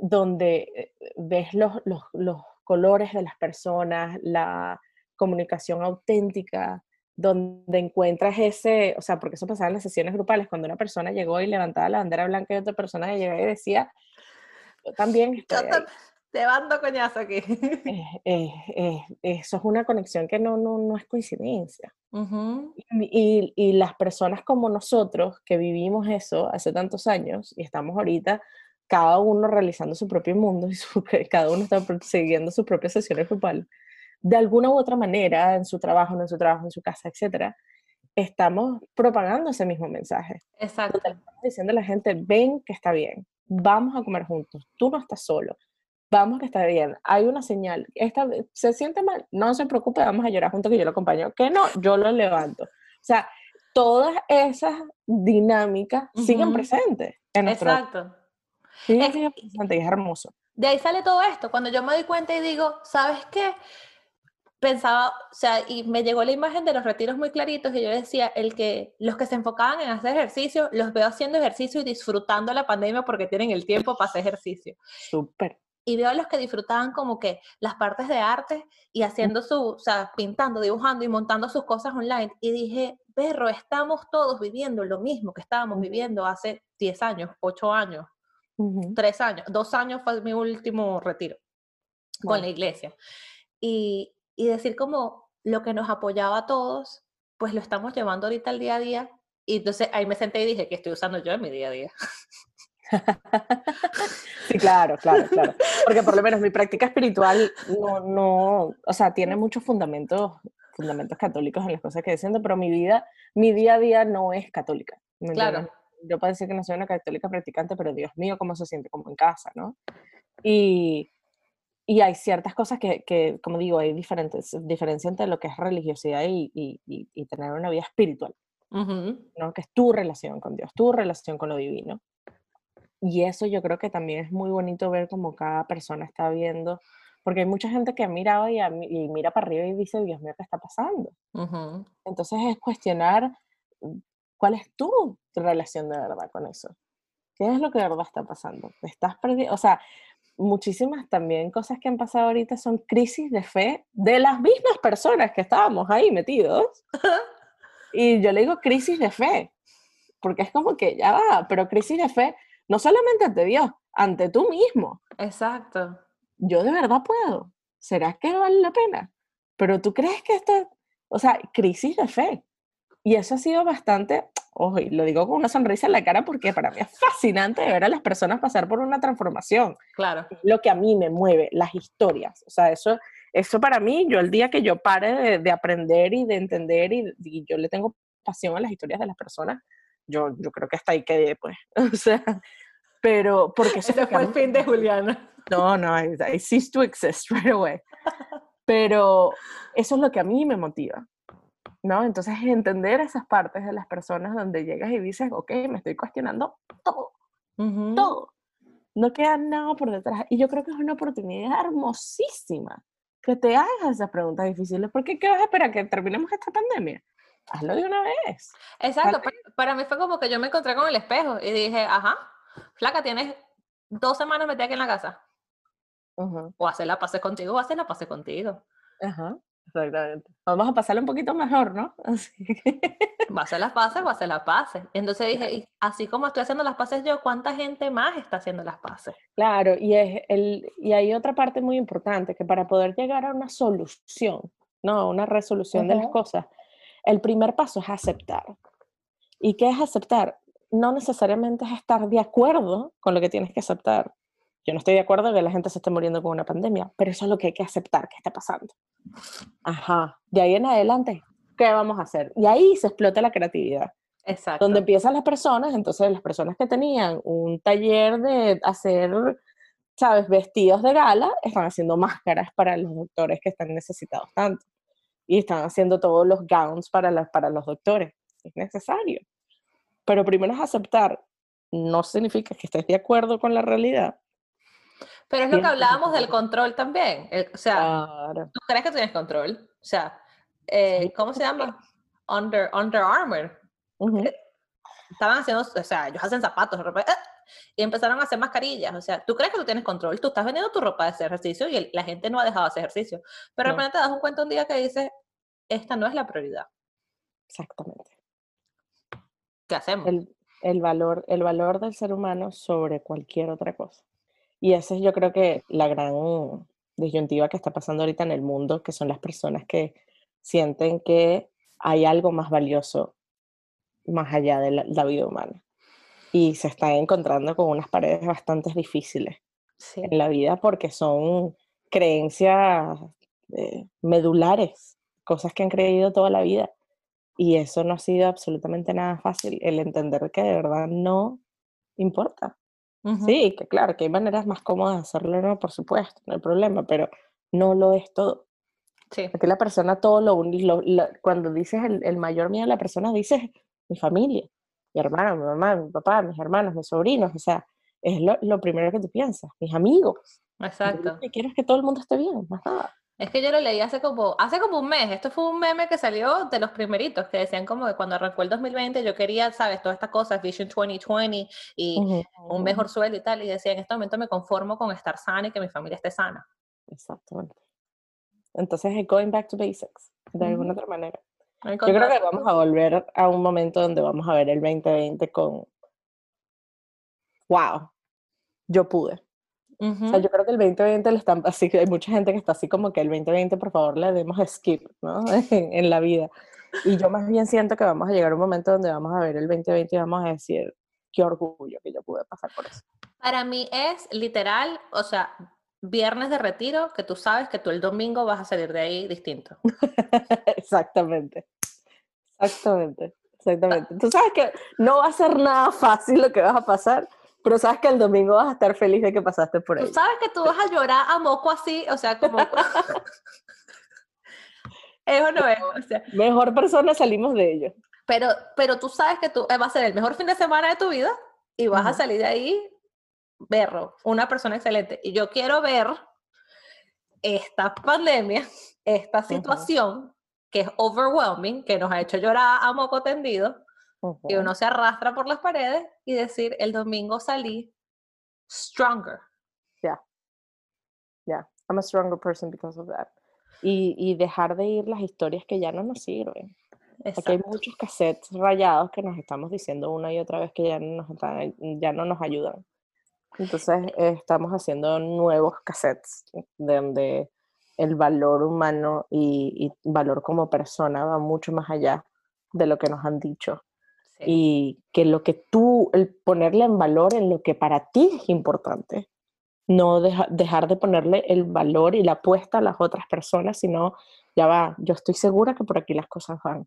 donde eh, ves los, los, los colores de las personas, la comunicación auténtica, donde encuentras ese, o sea, porque eso pasaba en las sesiones grupales, cuando una persona llegó y levantaba la bandera blanca y otra persona llegaba y decía, yo también estoy te, bando coñazo aquí. eso es una conexión que no, no, no es coincidencia. y, y, las personas como nosotros, que vivimos eso hace tantos años y estamos ahorita, cada uno realizando su propio mundo y su, <laughs> cada uno está siguiendo sus propias sesiones grupales de alguna u otra manera, en su trabajo, no en su trabajo, en su casa, etcétera, estamos propagando ese mismo mensaje. Exacto. Estamos diciendo a la gente, ven que está bien, vamos a comer juntos, tú no estás solo, vamos que está bien, hay una señal, esta, se siente mal, no se preocupe, vamos a llorar juntos que yo lo acompaño, que no, yo lo levanto. O sea, todas esas dinámicas siguen presentes en nuestro... Exacto. Siguen, siguen presentes y es hermoso. De ahí sale todo esto, cuando yo me doy cuenta y digo, ¿sabes qué? Pensaba, o sea, y me llegó la imagen de los retiros muy claritos y yo decía, el que los que se enfocaban en hacer ejercicio, los veo haciendo ejercicio y disfrutando la pandemia porque tienen el tiempo para hacer ejercicio. Súper. Y veo a los que disfrutaban como que las partes de arte y haciendo su, o sea, pintando, dibujando y montando sus cosas online. Y dije, perro, estamos todos viviendo lo mismo que estábamos viviendo hace 10 años, 8 años, 3 años, 2 años fue mi último retiro con la iglesia. Y, y decir como lo que nos apoyaba a todos, pues lo estamos llevando ahorita al día a día. Y entonces ahí me senté y dije que estoy usando yo en mi día a día. <laughs> Sí, claro, claro, claro. Porque por lo menos mi práctica espiritual no, no, o sea, tiene muchos fundamentos, fundamentos católicos en las cosas que diciendo, pero mi vida, mi día a día no es católica. Claro. Yo puedo decir que no soy una católica practicante, pero Dios mío, cómo se siente como en casa, ¿no? Y, y hay ciertas cosas que, que, como digo, hay diferentes, diferencia entre lo que es religiosidad y, y, y, tener una vida espiritual, ¿no? que es tu relación con Dios, tu relación con lo divino. Y eso yo creo que también es muy bonito ver cómo cada persona está viendo, porque hay mucha gente que ha mirado y, y mira para arriba y dice, Dios mío, ¿qué está pasando? Entonces es cuestionar mm, cuál es tu relación de verdad con eso. ¿Qué es lo que de verdad está pasando? ¿Estás perdiendo? O sea, muchísimas también cosas que han pasado ahorita son crisis de fe de las mismas personas que estábamos ahí metidos. y yo le digo crisis de fe, porque es como que ya va, pero crisis de fe no solamente ante Dios, ante tú mismo. Exacto. Yo de verdad puedo. ¿Será que vale la pena? Pero tú crees que esto, o sea, crisis de fe. Y eso ha sido bastante, ojo, y lo digo con una sonrisa en la cara porque para mí es fascinante ver a las personas pasar por una transformación. Claro. Lo que a mí me mueve, las historias. O sea, eso, eso para mí, yo el día que yo pare de, aprender y de entender y, yo le tengo pasión a las historias de las personas, yo, yo creo que hasta ahí quedé, pues. <laughs> O sea, pero porque... Ese fue el fin de Juliana. No, no, I, I ceased to exist right away. Pero eso es lo que a mí me motiva. ¿No? Entonces, entender esas partes de las personas donde llegas y dices, ok, me estoy cuestionando todo, todo. No queda nada por detrás. Y yo creo que es una oportunidad hermosísima que te hagas esas preguntas difíciles, porque ¿qué vas a esperar? ¿Que terminemos esta pandemia? Hazlo de una vez. Exacto, para, mí fue como que yo me encontré con el espejo y dije, ajá, flaca, tienes dos semanas metida aquí en la casa. O hacer la pase contigo o hacer la pase contigo. Ajá. Exactamente. Vamos a pasarlo un poquito mejor, ¿no? <laughs> Así Va a hacer las pases, va a hacer las pases. Entonces dije, así como estoy haciendo las pases yo, ¿cuánta gente más está haciendo las pases? Claro, y, es el, y hay otra parte muy importante, que para poder llegar a una solución, ¿no? Una resolución de las cosas, el primer paso es aceptar. ¿Y qué es aceptar? No necesariamente es estar de acuerdo con lo que tienes que aceptar, yo no estoy de acuerdo que la gente se esté muriendo con una pandemia, pero eso es lo que hay que aceptar que está pasando. Ajá. De ahí en adelante, ¿qué vamos a hacer? Y ahí se explota la creatividad. Exacto. Donde empiezan las personas, entonces las personas que tenían un taller de hacer, ¿sabes?, vestidos de gala, están haciendo máscaras para los doctores que están necesitados tanto. Y están haciendo todos los gowns para, para los doctores. Es necesario. Pero primero es aceptar. No significa que estés de acuerdo con la realidad, pero es lo que hablábamos del control también. o sea, ¿tú crees que tienes control? O sea, eh, ¿cómo se llama? Under, Under Armour. Eh, estaban haciendo, o sea, ellos hacen zapatos, ropa, ¡ah! y empezaron a hacer mascarillas. O sea, tú crees que tú tienes control, tú estás vendiendo tu ropa de hacer ejercicio y la gente no ha dejado de hacer ejercicio. Pero de repente te das un cuenta un día que dices, esta no es la prioridad. Exactamente. ¿Qué hacemos? El, el, valor, el valor del ser humano sobre cualquier otra cosa. Y esa es yo creo que la gran disyuntiva que está pasando ahorita en el mundo, que son las personas que sienten que hay algo más valioso más allá de la, vida humana. Y se están encontrando con unas paredes bastante difíciles en la vida porque son creencias eh, medulares, cosas que han creído toda la vida. Y eso no ha sido absolutamente nada fácil, el entender que de verdad no importa. Sí, que claro, que hay maneras más cómodas de hacerlo, no, por supuesto, no hay problema, pero no lo es todo. Sí. Porque la persona todo lo, lo, cuando dices el, el, mayor miedo de la persona, dices mi familia, mi hermano, mi mamá, mi papá, mis hermanos, mis sobrinos, o sea, es lo, lo primero que tú piensas, mis amigos. Exacto. Lo que quiero es que todo el mundo esté bien, más nada. Es que yo lo leí hace como, hace como un mes. Esto fue un meme que salió de los primeritos, que decían como que cuando arrancó el 2020 yo quería, sabes, todas estas cosas, Vision 2020 y un mejor sueldo y tal. Y decía, en este momento me conformo con estar sana y que mi familia esté sana. Exactamente. Entonces, going back to basics, de alguna otra manera. Yo creo que vamos a volver a un momento donde vamos a ver el 2020 con, wow, yo pude o sea, yo creo que el 2020 le están así, hay mucha gente que está así como que el 2020 por favor le demos skip, ¿no? <laughs> en, la vida. Y yo más bien siento que vamos a llegar a un momento donde vamos a ver el 2020 y vamos a decir, qué orgullo que yo pude pasar por eso. Para mí es literal, o sea, viernes de retiro, que tú sabes que tú el domingo vas a salir de ahí distinto. <laughs> Exactamente. Exactamente. Exactamente. Tú sabes que no va a ser nada fácil lo que vas a pasar, pero sabes que el domingo vas a estar feliz de que pasaste por ahí. Tú sabes que tú vas a llorar a moco así, o sea, como... <laughs> Eso no es, o sea... Mejor persona salimos de ello. Pero, pero tú sabes que tú, va a ser el mejor fin de semana de tu vida y vas a salir de ahí berro, una persona excelente. Y yo quiero ver esta pandemia, esta situación que es overwhelming, que nos ha hecho llorar a moco tendido, y uno se arrastra por las paredes y decir, el domingo salí stronger. Yeah. Yeah. I'm a stronger person because of that. Y, y dejar de ir las historias que ya no nos sirven. Porque hay muchos cassettes rayados que nos estamos diciendo una y otra vez que ya no nos, ya no nos ayudan. Entonces eh, estamos haciendo nuevos cassettes donde el valor humano y, y, valor como persona va mucho más allá de lo que nos han dicho y que lo que tú, el ponerle en valor en lo que para ti es importante, no dejar de ponerle el valor y la apuesta a las otras personas, sino ya va, yo estoy segura que por aquí las cosas van.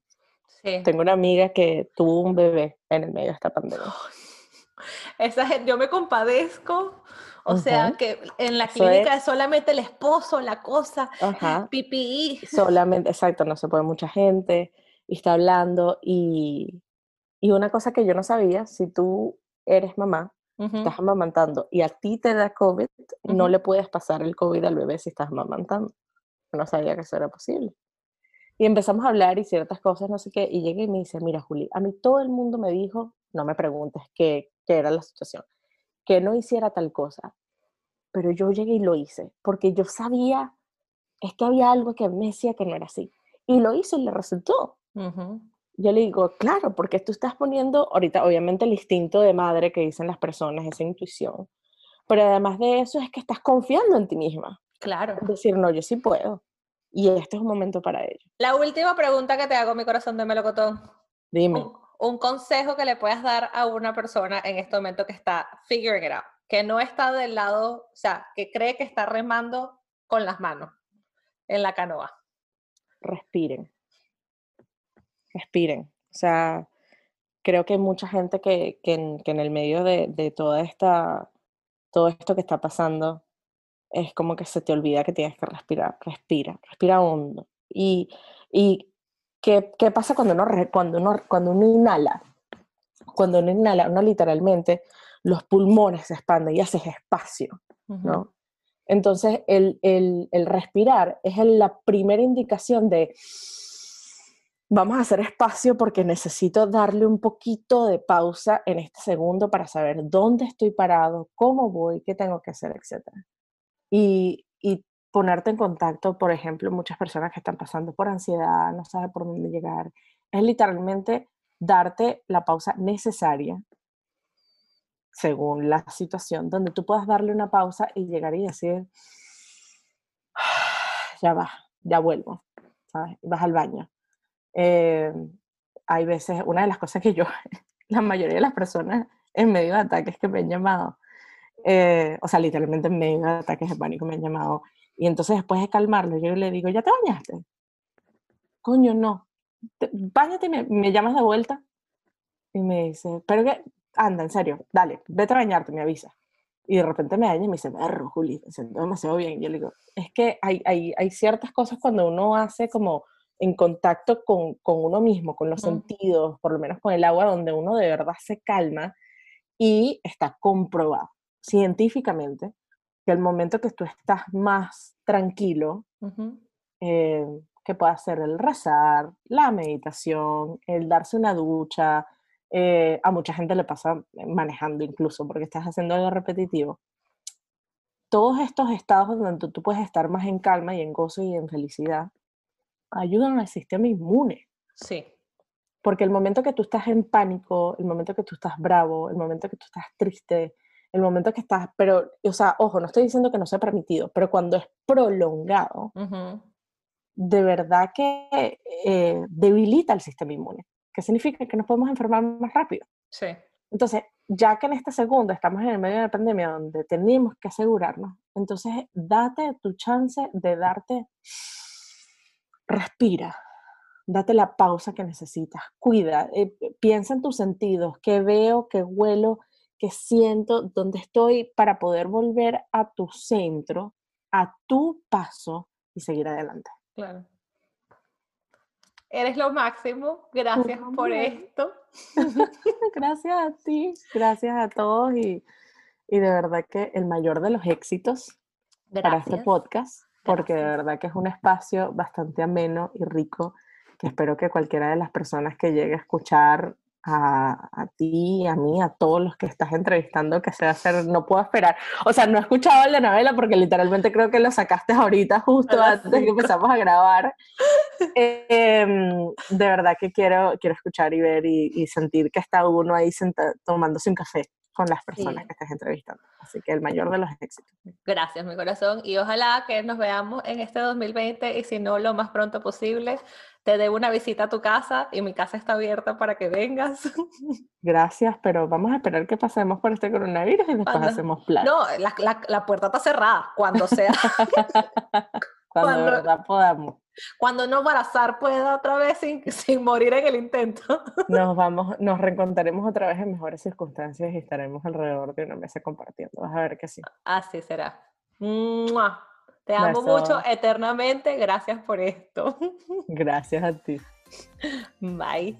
Tengo una amiga que tuvo un bebé en el medio de esta pandemia. Esa gente, yo me compadezco. O sea, que en la clínica es solamente el esposo, la cosa, pipí. Solamente, exacto, no se puede mucha gente y está hablando. Y, y una cosa que yo no sabía, si tú eres mamá, estás amamantando y a ti te da COVID, no le puedes pasar el COVID al bebé si estás amamantando. No sabía que eso era posible. Y empezamos a hablar y ciertas cosas, no sé qué, y llegué y me dice, mira Juli, a mí todo el mundo me dijo, no me preguntes qué, qué era la situación, que no hiciera tal cosa, pero yo llegué y lo hice, porque yo sabía, es que había algo que me decía que no era así, y lo hice y le resultó. Yo le digo, claro, porque tú estás poniendo, ahorita obviamente el instinto de madre que dicen las personas, esa intuición, pero además de eso es que estás confiando en ti misma. Claro. Es decir, no, yo sí puedo. Y este es un momento para ello. La última pregunta que te hago, mi corazón de melocotón. Dime. Un, consejo que le puedas dar a una persona en este momento que está figuring it out, que no está del lado, o sea, que cree que está remando con las manos en la canoa. Respiren. Respiren. O sea, creo que hay mucha gente que, que, en, el medio de, de toda esta, todo esto que está pasando, es como que se te olvida que tienes que respirar, respira, respira hondo. Y, y ¿qué, ¿qué, pasa cuando uno, cuando, uno, cuando uno inhala? Cuando uno inhala, uno literalmente, los pulmones se expanden y haces espacio, ¿no? Entonces, el, el, el respirar es la primera indicación de vamos a hacer espacio porque necesito darle un poquito de pausa en este segundo para saber dónde estoy parado, cómo voy, qué tengo que hacer, etcétera y, ponerte en contacto, por ejemplo, muchas personas que están pasando por ansiedad, no saben por dónde llegar, es literalmente darte la pausa necesaria según la situación, donde tú puedas darle una pausa y llegar y decir, ya va, ya vuelvo, ¿sabes? Vas al baño. Eh, hay veces, una de las cosas que yo, <laughs> la mayoría de las personas en medio de ataques que me han llamado, eh, o sea, literalmente en medio de ataques de pánico me han llamado. Y entonces después de calmarlo, yo le digo, ¿ya te bañaste? Coño, no. Báñate y me, llamas de vuelta. Y me dice, pero que, anda, en serio, dale, vete a bañarte, me avisa. Y de repente me baña y me dice, perro, Juli, me siento demasiado bien. Y yo le digo, es que hay, hay, hay ciertas cosas cuando uno hace como en contacto con, con uno mismo, con los sentidos, por lo menos con el agua, donde uno de verdad se calma y está comprobado científicamente que el momento que tú estás más tranquilo, eh, que puede ser el rezar, la meditación, el darse una ducha, eh, a mucha gente le pasa manejando incluso porque estás haciendo algo repetitivo. Todos estos estados donde tú puedes estar más en calma y en gozo y en felicidad ayudan al sistema inmune. Sí. Porque el momento que tú estás en pánico, el momento que tú estás bravo, el momento que tú estás triste, el momento que estás, pero, o sea, ojo, no estoy diciendo que no sea permitido, pero cuando es prolongado, de verdad que eh, debilita el sistema inmune, que significa que nos podemos enfermar más rápido. Sí. Entonces, ya que en este segundo estamos en el medio de la pandemia donde tenemos que asegurarnos, entonces date tu chance de darte, respira, date la pausa que necesitas, cuida, eh, piensa en tus sentidos, qué veo, qué huelo, que siento, dónde estoy para poder volver a tu centro, a tu paso y seguir adelante. Claro. Eres lo máximo. Gracias por esto. <laughs> gracias a ti, gracias a todos y, y, de verdad que el mayor de los éxitos para este podcast, porque de verdad que es un espacio bastante ameno y rico que espero que cualquiera de las personas que llegue a escuchar a, a, ti, a mí, a todos los que estás entrevistando, que se va a hacer, no puedo esperar. O sea, no he escuchado de novela porque literalmente creo que lo sacaste ahorita justo antes de que empezamos a grabar. Em, de verdad que quiero, quiero escuchar y ver y, y sentir que está uno ahí sentado, tomándose un café con las personas que estás entrevistando. Así que el mayor de los éxitos. Gracias, mi corazón. Y ojalá que nos veamos en este 2020 y si no, lo más pronto posible. Te debo una visita a tu casa y mi casa está abierta para que vengas. <laughs> Gracias, pero vamos a esperar que pasemos por este coronavirus y después hacemos plan. No, la, la, la, puerta está cerrada, cuando sea. <laughs> cuando, cuando, verdad podamos. Cuando no embarazar pueda otra vez sin, <laughs> sin morir en el intento. Nos vamos, nos reencontraremos otra vez en mejores circunstancias y estaremos alrededor de una mesa compartiendo. Vas a ver que sí. Así será. Te amo mucho eternamente. Gracias por esto. Gracias a ti. <laughs> Bye.